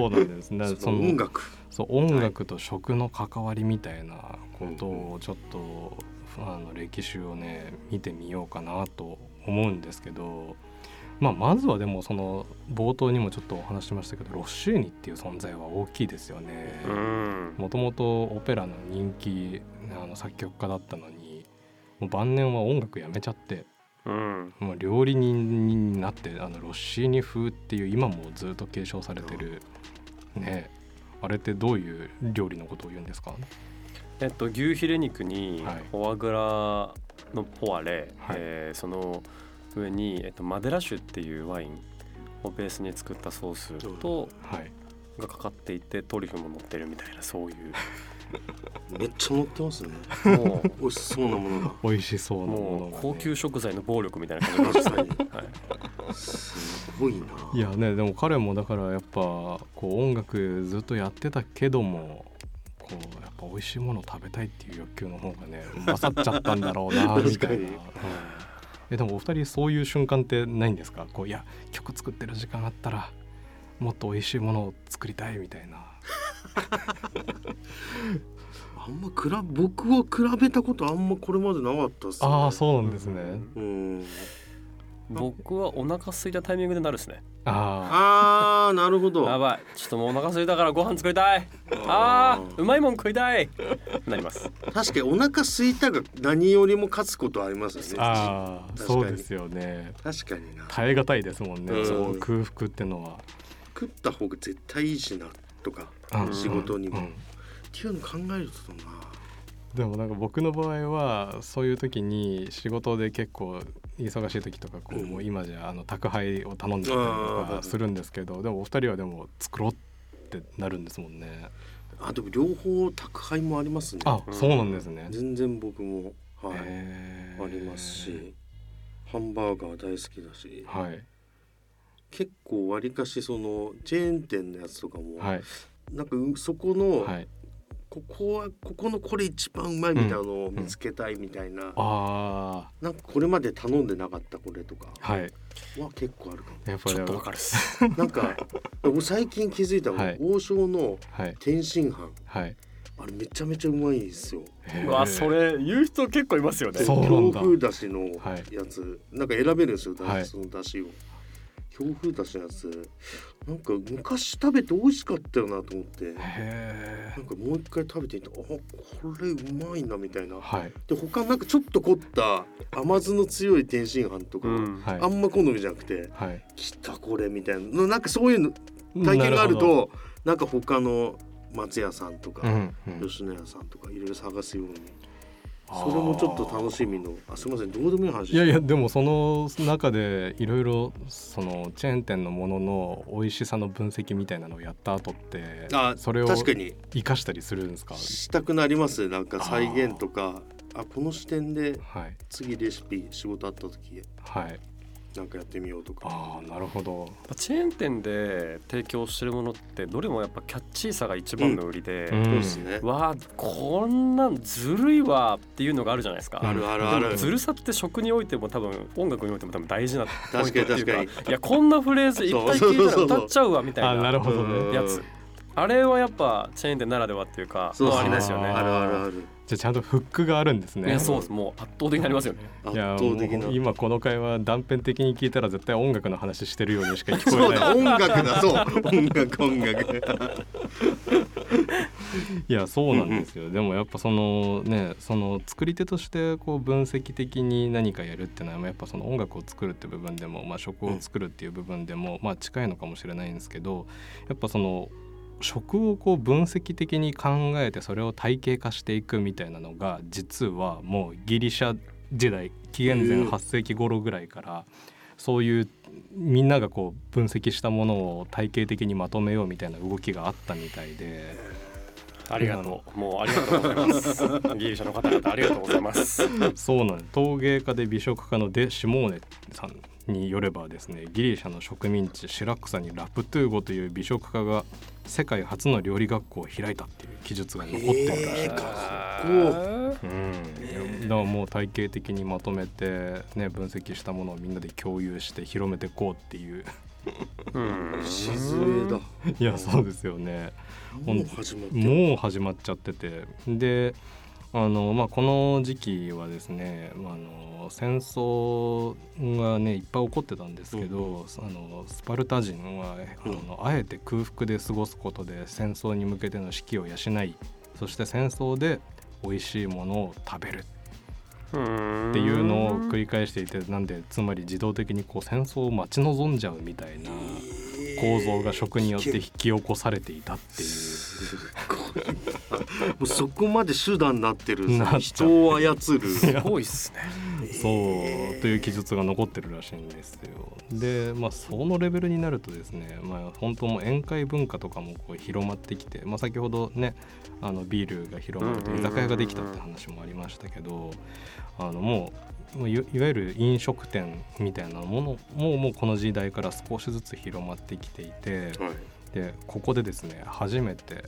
うなんです。ねその音楽。そう音楽と食の関わりみたいなことをちょっと、あの歴史をね見てみようかなと思うんですけど、まあ、まずはでもその冒頭にもちょっとお話ししましたけどロッシーニっていう存在は大きいですよね。うん。もともとオペラの人気あの作曲家だったのにもう晩年は音楽やめちゃってうん。もう料理人になってあのロッシーニ風っていう今もずっと継承されてるねあれってどういう料理のことを言うんですか？えっと牛ヒレ肉にはい。フォアグラのポワレ、はい。えーその上に、えっと、マデラ酒っていうワインをベースに作ったソースとはい。がかかっていてトリュフも乗ってるみたいなそうい めっちゃ乗ってますね。う。も美味しそうなものが。美味しそううなものが、ね、もう高級食材の暴力みたいな感じですね、はい、すごいな。いやねでも彼もだからやっぱこう音楽ずっとやってたけどもこうやっぱ美味しいものを食べたいっていう欲求の方がね勝っちゃったんだろうなみたいな、確かに。うんえでもお二人そういう瞬間ってないんですか？こういや曲作ってる時間あったらもっと美味しいものを作りたいみたいな。あんま比べ僕は比べたことあんまこれまでなかったっすね。ああそうなんですね、うん僕はお腹空いたタイミングでなるですね。ああーなるほど。やばい。ちょっともうお腹空いたからご飯作りたい。あーうまいもん食いたい。なります。確かにお腹空いたが何よりも勝つことありますよね。ああ確かに。そうですよね。確かにな。耐え難いですもんね、うん。そう空腹ってのは、食った方が絶対いいしなとかうん。仕事にも、うん。っていうの考えるとな。でもなんか僕の場合はそういう時に仕事で結構忙しい時とかこう、うん。もう今じゃあの宅配を頼んでたりとかするんですけどでもお二人はでも作ろうってなるんですもんね。あでも両方宅配もありますね。あそうなんですね。全然僕もはい、ありますしハンバーガー大好きだし。はい。結構わりかしそのチェーン店のやつとかも、はい。なんかうそこの、はいここはここのこれ一番うまいみたいなのを見つけたいみたいな、あなんかこれまで頼んでなかったこれとか。あはい。は結構あるかもやっぱりちょっとわかるっす。なんか僕最近気づいたのが、はい。王将のはい。天津飯。はい。あれめちゃめちゃうまいですよ。わそれ言う人結構いますよね。京風だ。しのはい。やつ、なんか選べるんですよ、はい。そのだしを京風だしのやつ。なんか昔食べて美味しかったよなと思って。へなんかもう一回食べてみてあこれうまいなみたいな。ーはい。で他なんかちょっと凝った甘酢の強い天津飯とか、うん。はい。あんま好みじゃなくてはい。来たこれみたいな。なんかそういうの体験があるとなんか他の松屋さんとか、うんうん。吉野家さんとかいろいろ探すようにそれもちょっと楽しみのあすみませんどうでもいい話。いやいやでもその中でいろいろそのチェーン店のものの美味しさの分析みたいなのをやった後ってあそれを確かに。生かしたりするんですか？したくなります。なんか再現とか。あこの視点ではい。次レシピ仕事あった時。はいなんかやってみようとか。ああなるほど。チェーン店で提供してるものってどれもやっぱキャッチーさが一番の売りで、うんそうですね、わあこんなんずるいわっていうのがあるじゃないですか。あるある。あるずるさって食においても多分音楽においても多分大事なポイントっていう確かに。いやこんなフレーズいっぱい聞いたら歌っちゃうわみたいなあなるほどうんね。やつ。あれはやっぱチェーン店ならではっていうかそうですね。ありますよね。あるあるあるじゃあちゃんとフックがあるんですね。いやそうです。もう圧倒的になりますよね。圧倒的な。今この会話断片的に聞いたら絶対音楽の話してるようにしか聞こえない。だ音楽だ。そう。音楽音楽。いやそうなんですよ、でもやっぱそのねその作り手としてこう分析的に何かやるっていうのはやっぱその音楽を作るっていう部分でも、まあ、食を作るっていう部分でも、まあ、近いのかもしれないんですけどやっぱその食をこう分析的に考えてそれを体系化していくみたいなのが実はもうギリシャ時代紀元前へえ8世紀頃ぐらいからそういうみんながこう分析したものを体系的にまとめようみたいな動きがあったみたいで。ありがとう。もうありがとうございます。ギリシャの方々ありがとうございます。そうなんです陶芸家で美食家のデ・シモーネさんによればですねギリシャの植民地シラクサにラプトゥーゴという美食家が世界初の料理学校を開いたっていう記述が残ってるらしいです、えーうん、だからもう体系的にまとめて、ね、分析したものをみんなで共有して広めていこうっていう。うん。静江だいやそうですよね。もう始まっちゃってて。であの、まあ、この時期はですね、まあ、あの戦争がねいっぱい起こってたんですけど、あのスパルタ人はあのあえて空腹で過ごすことで戦争に向けての士気を養いそして戦争で美味しいものを食べる。っていうのを繰り返していてなんでつまり自動的にこう戦争を待ち望んじゃうみたいな構造が食によって引き起こされていたっていう。もうそこまで手段になってる人を操る。すごいっすね。そうという記述が残ってるらしいんですよ。でまあそのレベルになるとですね、まあ、本当もう宴会文化とかもこう広まってきて、まあ、先ほどねあのビールが広まると居酒屋ができたって話もありましたけどあのもういいわゆる飲食店みたいなものももうこの時代から少しずつ広まってきていて。はい。でここでですね初めて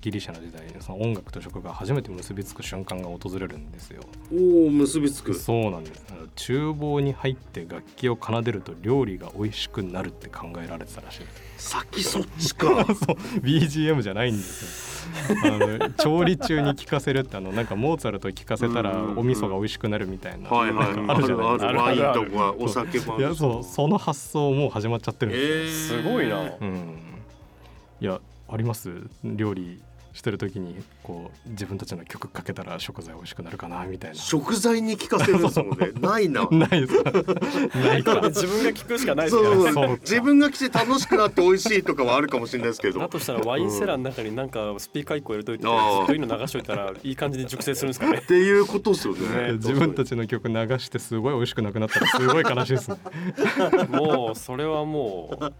ギリシャの時代にその音楽と食が初めて結びつく瞬間が訪れるんですよ。おお結びつく。そうなんです。厨房に入って楽器を奏でると料理が美味しくなるって考えられてたらしい。先そっちか。そう BGM じゃないんですよ。あの調理中に聴かせるってあのなんかモーツァルト聴かせたらうん。お味噌が美味しくなるみたいなはいはい。なんかあるじゃないですか。あるワインとかお酒もあるいやそう。その発想もう始まっちゃってるんですよ、えー。すごいな。うん。いやあります？料理してる時にこう自分たちの曲かけたら食材美味しくなるかなみたいな。食材に聞かせるんですもんね。ないな。ないですか？ないか？自分が聞くしかないですそうからそう。か自分が来て楽しくなって美味しいとかはあるかもしれないですけど。だとしたらワインセラーの中になんかスピーカー1個入れといてずあ。ーっといいの流しといたらいい感じに熟成するんですかね。っていうことですよねね。自分たちの曲流してすごい美味しくなくなったらすごい悲しいですね。もうそれはもう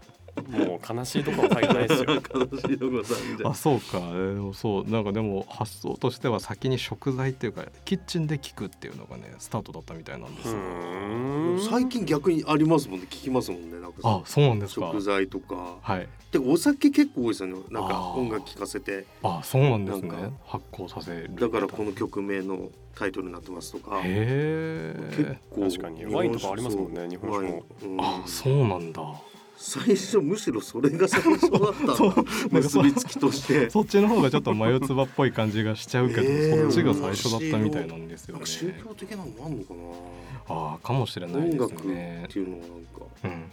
もう悲しいところ足りないですよ。悲しいとこさんじゃあそうか。えーそうなんかでも発想としては先に食材っていうかキッチンで聞くっていうのがねスタートだったみたいなんです最近逆にありますもんね聞きますもんねなんか。あそうなんですか。食材とか。はい。でお酒結構多いですよね。なんか音楽聴かせて。あそうなんですね。なんか。発酵させるだからこの曲名のタイトルになってますとか。へ結え構確かにワインとかありますもんね日本酒も。あそうなんだ最初むしろそれが最初だった そう。結びつきとして。そっちの方がちょっと眉唾っぽい感じがしちゃうけど、えー。そっちが最初だったみたいなんですよね。宗教的なのもあんのかな。ああかもしれないです音楽っね。ていうのはなんか。うんうん。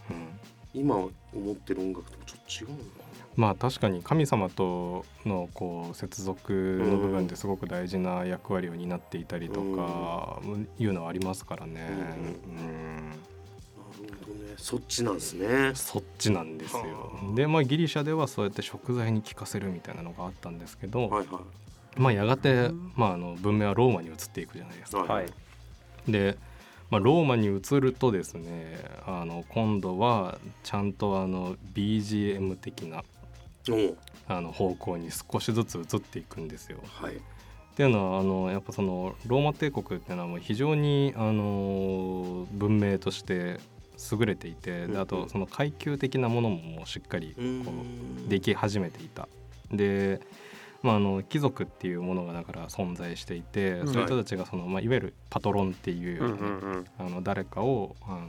今思ってる音楽とちょっと違うのかまあ確かに神様とのこう接続の部分ですごく大事な役割を担っていたりとかいうのはありますからね。うんねそっちなんですねそっちなんですよは。あでまあギリシャではそうやって食材に効かせるみたいなのがあったんですけど、はいはまあやがて、まあ、あの文明はローマに移っていくじゃないですか。いはいで、まあ、ローマに移るとですねあの今度はちゃんとあの BGM 的なあの方向に少しずつ移っていくんですよ。はいっていうのはあのやっぱそのローマ帝国っていうのはもう非常にあの文明として優れていてであとその階級的なものももうしっかりこうでき始めていた。でまあ、あの貴族っていうものがだから存在していて、うん。そういう人たちがその、まあ、いわゆるパトロンっていうようあの誰かをあの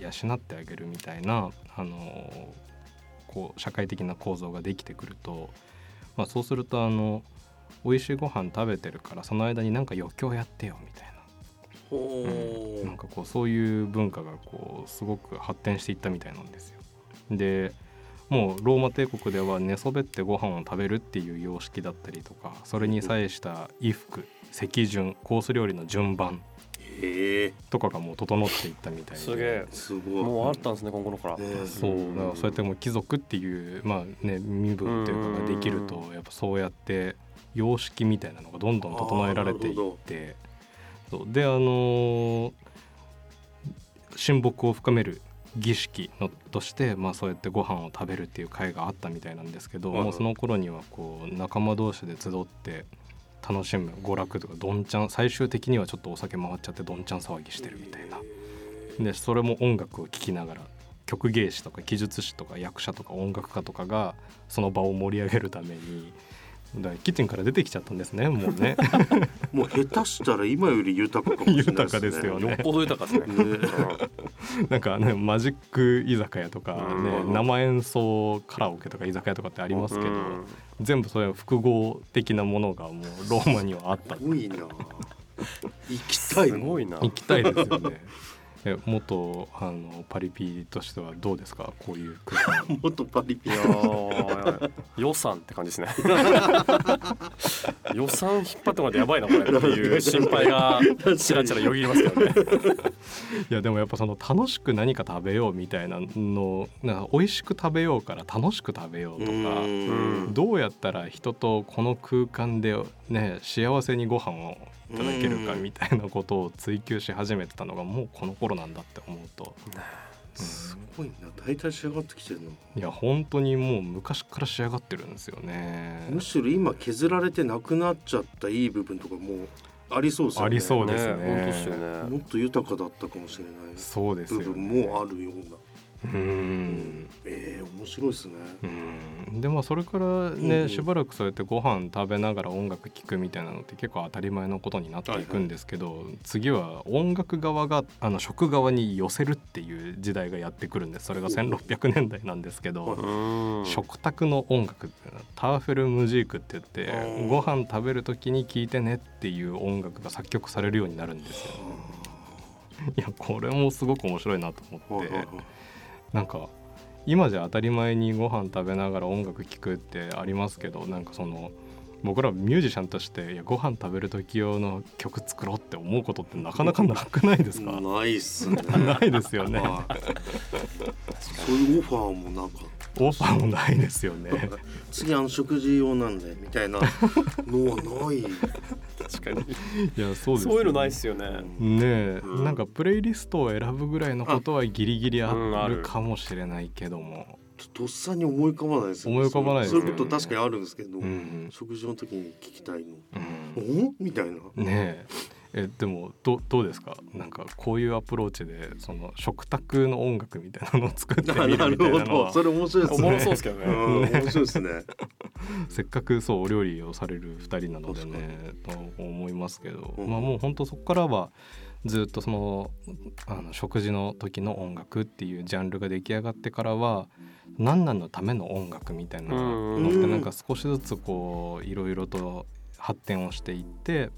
養ってあげるみたいなあのこう社会的な構造ができてくると、まあ、そうするとあの美味しいご飯食べてるからその間になんか余興やってよみたいほななんかこうそういう文化がこうすごく発展していったみたいなんですよ。でもうローマ帝国では寝そべってご飯を食べるっていう様式だったりとかそれに際した衣服席順コース料理の順番とかがもう整っていったみたいで。すげえ。すごい。もうあったんですね今後のからねそうだからそうやってもう貴族っていうまあね身分っていうかができるとやっぱそうやって様式みたいなのがどんどん整えられていってそうであのー親睦を深める儀式のとして、まあ、そうやってご飯を食べるっていう会があったみたいなんですけど、はいもうその頃にはこう仲間同士で集って楽しむ娯楽とかどんちゃん最終的にはちょっとお酒回っちゃってどんちゃん騒ぎしてるみたいな。でそれも音楽を聴きながら曲芸師とか記述師とか役者とか音楽家とかがその場を盛り上げるためにだキッチンから出てきちゃったんですねもうね。もう下手したら今より豊かかもしれない豊かですよね。よっぽど豊かですね。ね。なんかねマジック居酒屋とかねうん。生演奏カラオケとか居酒屋とかってありますけどうん。全部そういう複合的なものがもうローマにはあったすごいな。行きたい。すごいな。行きたいですよねえ元あのパリピとしてはどうですか？こういう空間。もっとパリピ。いやー予算って感じですね。予算引っ張ってもらってやばいなこれっていう心配がちらちらよぎりますけどね。いやでもやっぱその楽しく何か食べようみたいなのなんか美味しく食べようから楽しく食べようとかうん。どうやったら人とこの空間でね幸せにご飯をいただけるかみたいなことを追求し始めてたのがもうこの頃なんだって思うと。すごいな。大体仕上がってきてるの。いや本当にもう昔から仕上がってるんですよね。むしろ今削られてなくなっちゃったいい部分とかもありそうですよね。ありそうですね。本当ですよね。もっと豊かだったかもしれない。そうですよ部分ねもあるようなうん。えー、面白いですね。うん。でもそれからね、うんしばらくそうやってご飯食べながら音楽聴くみたいなのって結構当たり前のことになっていくんですけど、次は音楽側があの食側に寄せるっていう時代がやってくるんです。それが1600年代なんですけど、うん。食卓の音楽っていうのはターフェルムジークって言ってうん。ご飯食べる時に聴いてねっていう音楽が作曲されるようになるんですよ。いやこれもすごく面白いなと思って。なんか今じゃ当たり前にご飯食べながら音楽聴くってありますけどなんかその僕らミュージシャンとしていやご飯食べる時用の曲作ろうって思うことってなかなかなくないですか、ないっすね。ないですよね。はいそういうオファーもなんかオファーもないですよね次あの食事用なんでみたいな。のはない。確かに。いやそうですそういうのないっすよね。ねえ、うん。なんかプレイリストを選ぶぐらいのことはギリギリあるるかもしれないけども、ちょっととっさに思い浮かばないですよ思い浮かばないですよね。そういうこと確かにあるんですけど、うん。食事の時に聞きたいの。うん。お？みたいな。ねええでもどどうですか？なんかこういうアプローチでその食卓の音楽みたいなのを作ってみるみたいなのは。ど。それ面白いですおもろねそうですけどね。うん。面白いですね。せっかくそうお料理をされる2人なのでねと思いますけど、うん。まあもう本当そこからはずっとそのあの食事の時の音楽っていうジャンルが出来上がってからは何なのための音楽みたいなのうん。ってなんか少しずつこういろいろと発展をしていって、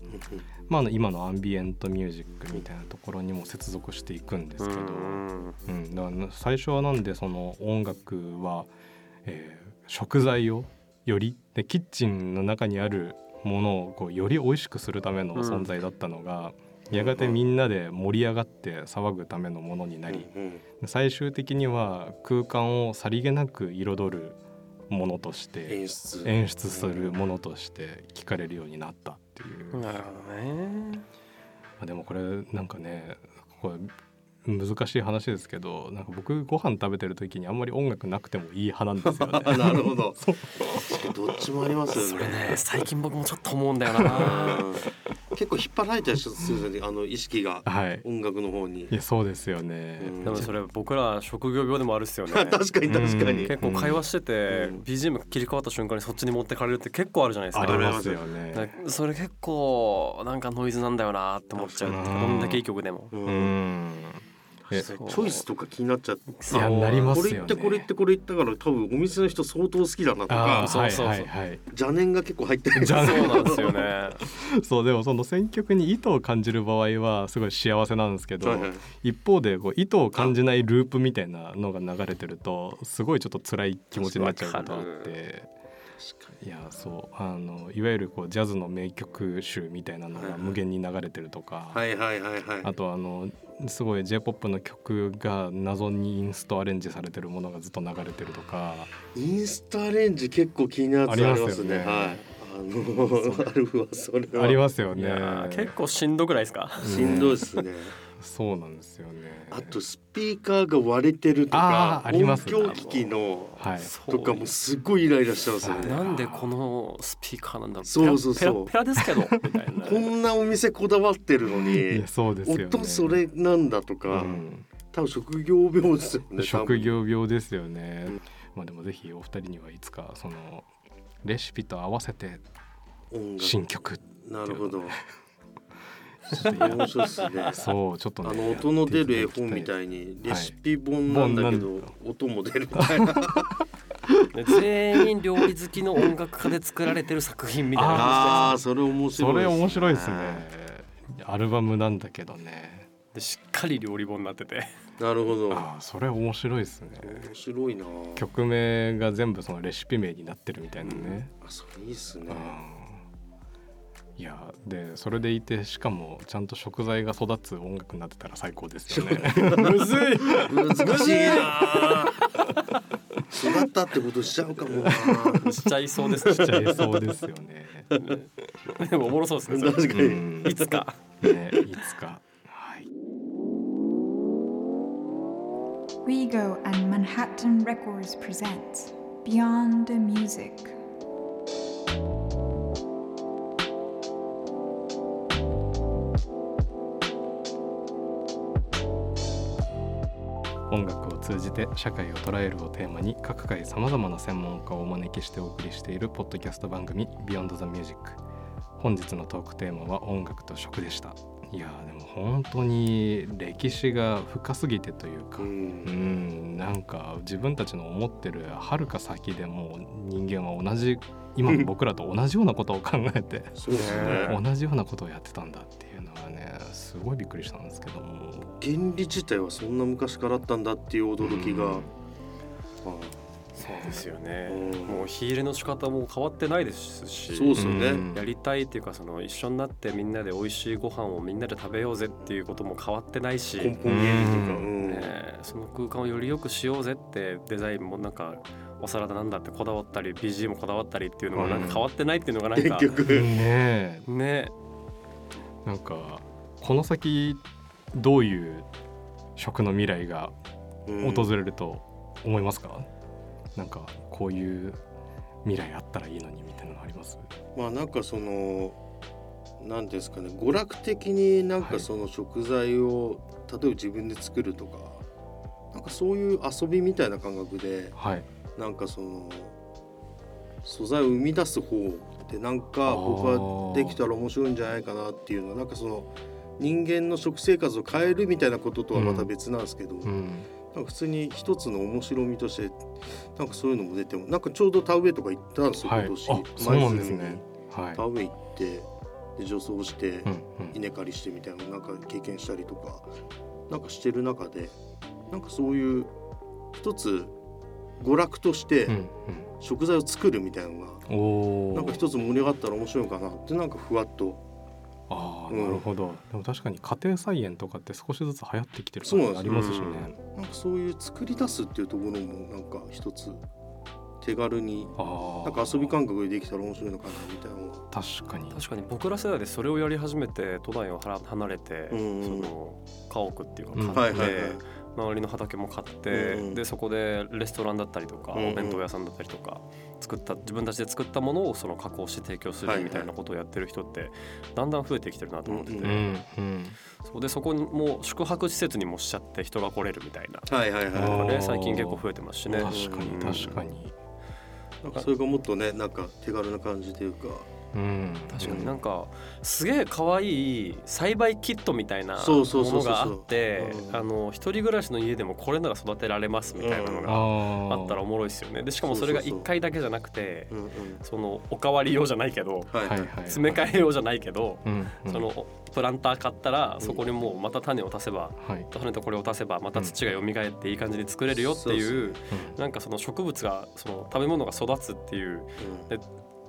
まあ今のアンビエントミュージックみたいなところにも接続していくんですけど。うん。うん、だから最初はなんでその音楽は、えー食材をよりでキッチンの中にあるものをこうより美味しくするための存在だったのが、やがてみんなで盛り上がって騒ぐためのものになり、うんで最終的には空間をさりげなく彩るものとして演出。演出するものとして聞かれるようになったっていう。なるほどねあでもこれなんかねこれ難しい話ですけどなんか僕ご飯食べてる時にあんまり音楽なくてもいい派なんですよね。あ なるほど。どっちもありますよね。それね最近僕もちょっと思うんだよな。う ん結構引っ張られたりするんですよねあの意識が。はい。音楽の方に。いやそうですよね。うん。でもそれ僕ら職業病でもあるっすよね。確かに確かに。うん結構会話してて、うん。BGM 切り替わった瞬間にそっちに持ってかれるって結構あるじゃないですか。ありますよね。なそれ結構なんかノイズなんだよなって思っちゃううん。どんだけいい曲でも。ううんチョイスとか気になっちゃっていやなりますよね。これ言ってこれ言ってこれ言ったから多分お店の人相当好きだなとか。そうそうそうはいはい。邪念が結構入ってる。邪そうなんですよね。そうでもその選曲に意図を感じる場合はすごい幸せなんですけど、はいはい。一方でこう意図を感じないループみたいなのが流れてるとすごいちょっと辛い気持ちになっちゃうことがあって。いやそうあのいわゆるこうジャズの名曲集みたいなのが無限に流れてるとか、はいはいはいはい。あとあのすごい j p o p の曲が謎にインストアレンジされてるものがずっと流れてるとか。インスタアレンジ結構気になるやつありありますすよね。はい。あの あるわそれは。ありますよいね結構しんどくないですか？しんどいですねそうなんですよね。あとスピーカーが割れてるとかあーあります音響機器のはい。そうとかもすごいイライラしてますよね。なんでこのスピーカーなんだそうそうそう。ペラペラペラですけどこんなお店こだわってるのいにやそうですよね。音それなんだとうか、ん。多分職業病ですよね職業病ですよね。まあでもぜひお二人にはいつかそのレシピと合わせて音楽。新曲なるほどちょっとや面白いっすね。そうちょっとねあの音の出る絵本みいたい。にレシピ本なんだけど、本なんだ音も出るみたいな。で 全員料理好きの音楽家で作られてる作品みたいな。ああそれ面白いそれ面白いですね。ねアルバムなんだけどね。でしっかり料理本になってて。なるほど。あーそれ面白いですね。面白いな。曲名が全部そのレシピ名になってるみたいなね、あそれいいっすね。うんいやでそれでいてしかもちゃんと食材が育つ音楽になってたら最高ですよね。むずい。難しい。な育ったってことしちゃうかもな。しちゃいそうですね。しちゃいそうですよね。でもおもろそうですね確かに、うん。いつか。ねいつか。はい。Rego and Manhattan Records present Beyond the Music. 音楽を通じて社会を捉えるをテーマに各界さまざまな専門家をお招きしてお送りしているポッドキャスト番組 Beyond the Music 本日のトークテーマは音楽と食でした。いやーでも本当に歴史が深すぎてというか。ううんんなんか自分たちの思ってるはるか先でもう人間は同じ今の僕らと同じようなことを考えて同じようなことをやってたんだっていうのがねすごいびっくりしたんですけど。も原理自体はそんな昔からあったんだっていう驚きが、うん。あ。そうですよね。うん。もう火入れの仕方も変わってないですし。そうですよね、うん。やりたいっていうかその一緒になってみんなで美味しいご飯をみんなで食べようぜっていうことも変わってないし、根ね本原理とか、うんうん。え。その空間をより良くしようぜってデザインもなんかお皿だなんだってこだわったり BG もこだわったりっていうのもなんか変わってないっていうのがなんか、結局、ねねえなんかこの先どういう食の未来がうん。訪れると思いますか、なんかこういう未来あったらいいのにみたいなのあります？まあなんかその何ですかね娯楽的になんはい。かその食材を、例えば自分で作るとかなんかそういう遊びみたいな感覚ではい。なんかその素材を生み出す方でなんか僕はできたら面白いんじゃないかなっていうのはなんかその人間の食生活を変えるみたいなこととはまた別なんですけど、うん。なんか普通に一つの面白みとしてなんかそういうのも出てもなんかちょうど田植えとか行ったんですよ、はい。今年。あそうなんですね。舞鶴に。はい。田植え行ってで除草して、うんうん。稲刈りしてみたいななんか経験したりとかなんかしてる中でなんかそういう一つ娯楽としてうん食材を作るみたいなのが、うんおおなんか一つ盛り上がったら面白いのかなってなんかふわっと。ああうん。なるほど、でも確かに家庭菜園とかって少しずつ流行ってきてるそうなんです。感じありますしね。なんかそういう作り出すっていうところもなんか一つ手軽にああなんか遊び感覚でできたら面白いのかなみたいな確かに。確かに。僕ら世代でそれをやり始めて都内をはら離れて、うんうん。その家屋っていううん。か買って、はいはいはい周りの畑も買って、うんうん。でそこでレストランだったりとか、うんうん。お弁当屋さんだったりとか作った自分たちで作ったものをその加工して提供するみたいなことをやってる人ってだんだん増えてきてるなと思ってて、うんうん。うんそうでそこにもう宿泊施設にもしちゃって人が来れるみたいな。はいはいはい。ね最近結構増えてますしね。確かにうん確かに。なんかそれがもっとねなんか手軽な感じというかうん。確かに。なんかすげえ可愛い栽培キットみたいなものがあってうん。あの一人暮らしの家でもこれなら育てられますみたいなのがああったらおもろいですよね。でしかもそれがそうそうそう。1回だけじゃなくてそのおかわり用じゃないけど詰め替え用じゃないけどそのプランター買ったらうん。そこにもうまた種を足せばはい。種とこれを足せばまた土が蘇っていい感じに作れるよっていううん。なんかその植物がその食べ物が育つっていううん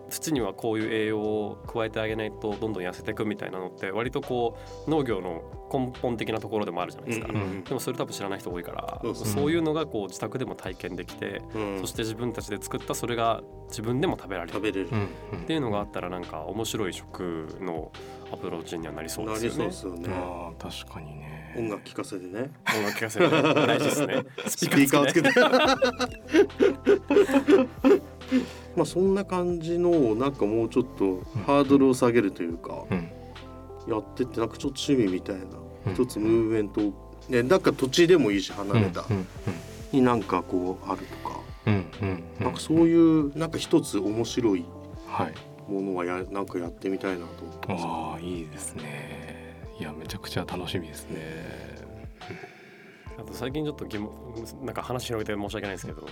土にはこういう栄養を加えてあげないとどんどん痩せていくみたいなのって割とこう農業の根本的なところでもあるじゃないですか。うんうんでもそれ多分知らない人多いからそうそう。そういうのがこう自宅でも体験できてうん。そして自分たちで作ったそれが自分でも食べられる。食べれる。っていうのがあったらなんか面白い食のアプローチにはなりそうなりですよね。そうですよね。あー確かにね。音楽聴かせてね。音楽聴かせるの大事ですね。ス スピーカーをつけて。てまあそんな感じのなんかもうちょっとハードルを下げるというかうん。やってってなんかちょっと趣味みたいなうん。一つムーブメントをねなんか土地でもいいし離れたうんうんになんかこうあるとかうんうんうん。なんかそういうなんか一つ面白いはい。ものはやなんかやってみたいなと思ってます。ああいいですね。いやめちゃくちゃ楽しみですね。あと最近ちょっと疑問なんか話広げて申し訳ないんですけど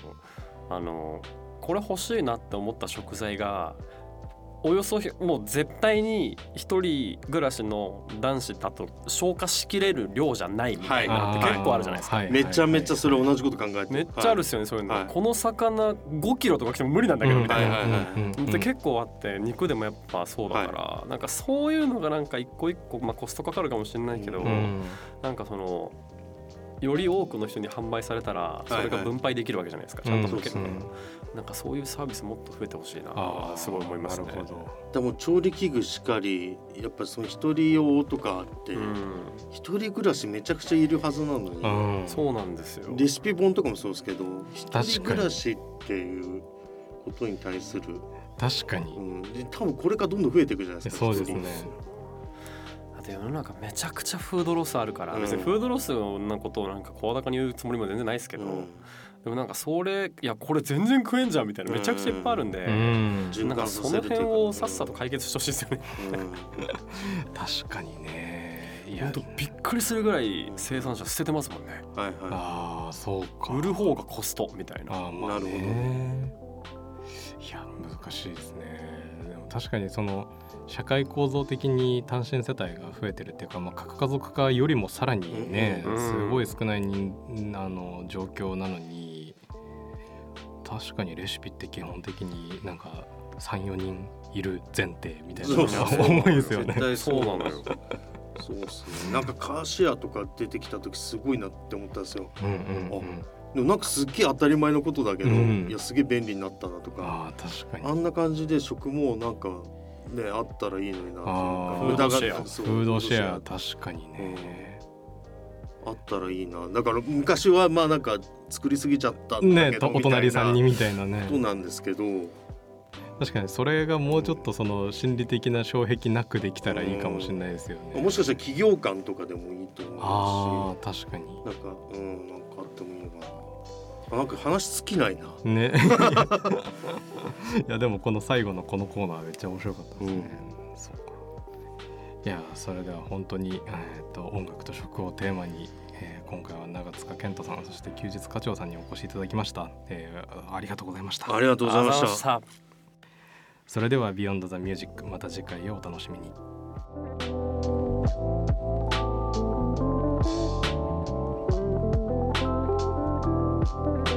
あのこれ欲しいなって思った食材がおよそひもう絶対に一人暮らしの男子だと消化しきれる量じゃないみたいなのって結構あるじゃないですか。はいめちゃめちゃそれ同じこと考えてめっちゃあるっしすよね、そういうの、はいこの魚5キロとか来ても無理なんだけどみたいな、はいはいはい。うん。うんうんで結構あって肉でもやっぱそうだから、なんかそういうのがなんか一個一個、まあ、コストかかるかもしれないけど、うん。なんかそのより多くの人に販売されたらそれが分配できるわけじゃないですか、ちゃんとうん。受けて、うんなんかそういうサービスもっと増えてほしいな。ああすごい思いますね。でも調理器具しかりやっぱその一人用とかあってうん。一人暮らしめちゃくちゃいるはずなのに、うん。そうなんですよ。レシピ本とかもそうですけど一人暮らしっていうことに対する、確かに。うん、で多分これからどんどん増えていくじゃないですかそうですね。あと世の中めちゃくちゃフードロスあるから、うん別にフードロスのことをなんか声高に言うつもりも全然ないですけど、うんでもなんかそれいやこれ全然食えんじゃんみたいなめちゃくちゃいっぱいあるんで、うん。なんかその辺をさっさと解決してほしいですよね。確かにね。いや。本当びっくりするぐらい生産者捨ててますもんね。はいはああそうか。売る方がコストみたいな。あーまあなるほどね。いや難しいですね。でも確かにその社会構造的に単身世帯が増えてるっていうか、まあ、核家族化よりもさらにね、うん。すごい少ない人あの状況なのに確かにレシピって基本的になんか34人いる前提みたいなそうそうそう重いですよね。絶。対そうなのよ。そうですね。なんかカーシェアとか出てきた時すごいなって思ったんですよ。うんうんうん、でもなんかすっげえ当たり前のことだけど、うん。いやすげえ便利になったなとか。ああ確かに。あんな感じで食もなんかねあったらいいのになというか。あー。フードシェア。フードシェア確かにね、あったらいいな。だから昔はまあなんか作りすぎちゃったんだねけどとお隣さんにみみたいなねことなんですけど。確かにそれがもうちょっとその心理的な障壁なくできたらいいかもしれないですよね。もしかしたら企業間とかでもいいと思あうし。ー確かに。なんかうんなんかあってもいいのかな。あなんか話尽きないな。ね。いやでもこの最後のこのコーナーめっちゃ面白かったですね、そうかいやそれでは本当に、えー、と音楽と食をテーマに、えー今回は長塚健人さんそして休日課長さんにお越しいただきました、えーありがとうございました。ありがとうございました。た。それでは「ビヨンドザミュージックまた次回をお楽しみに「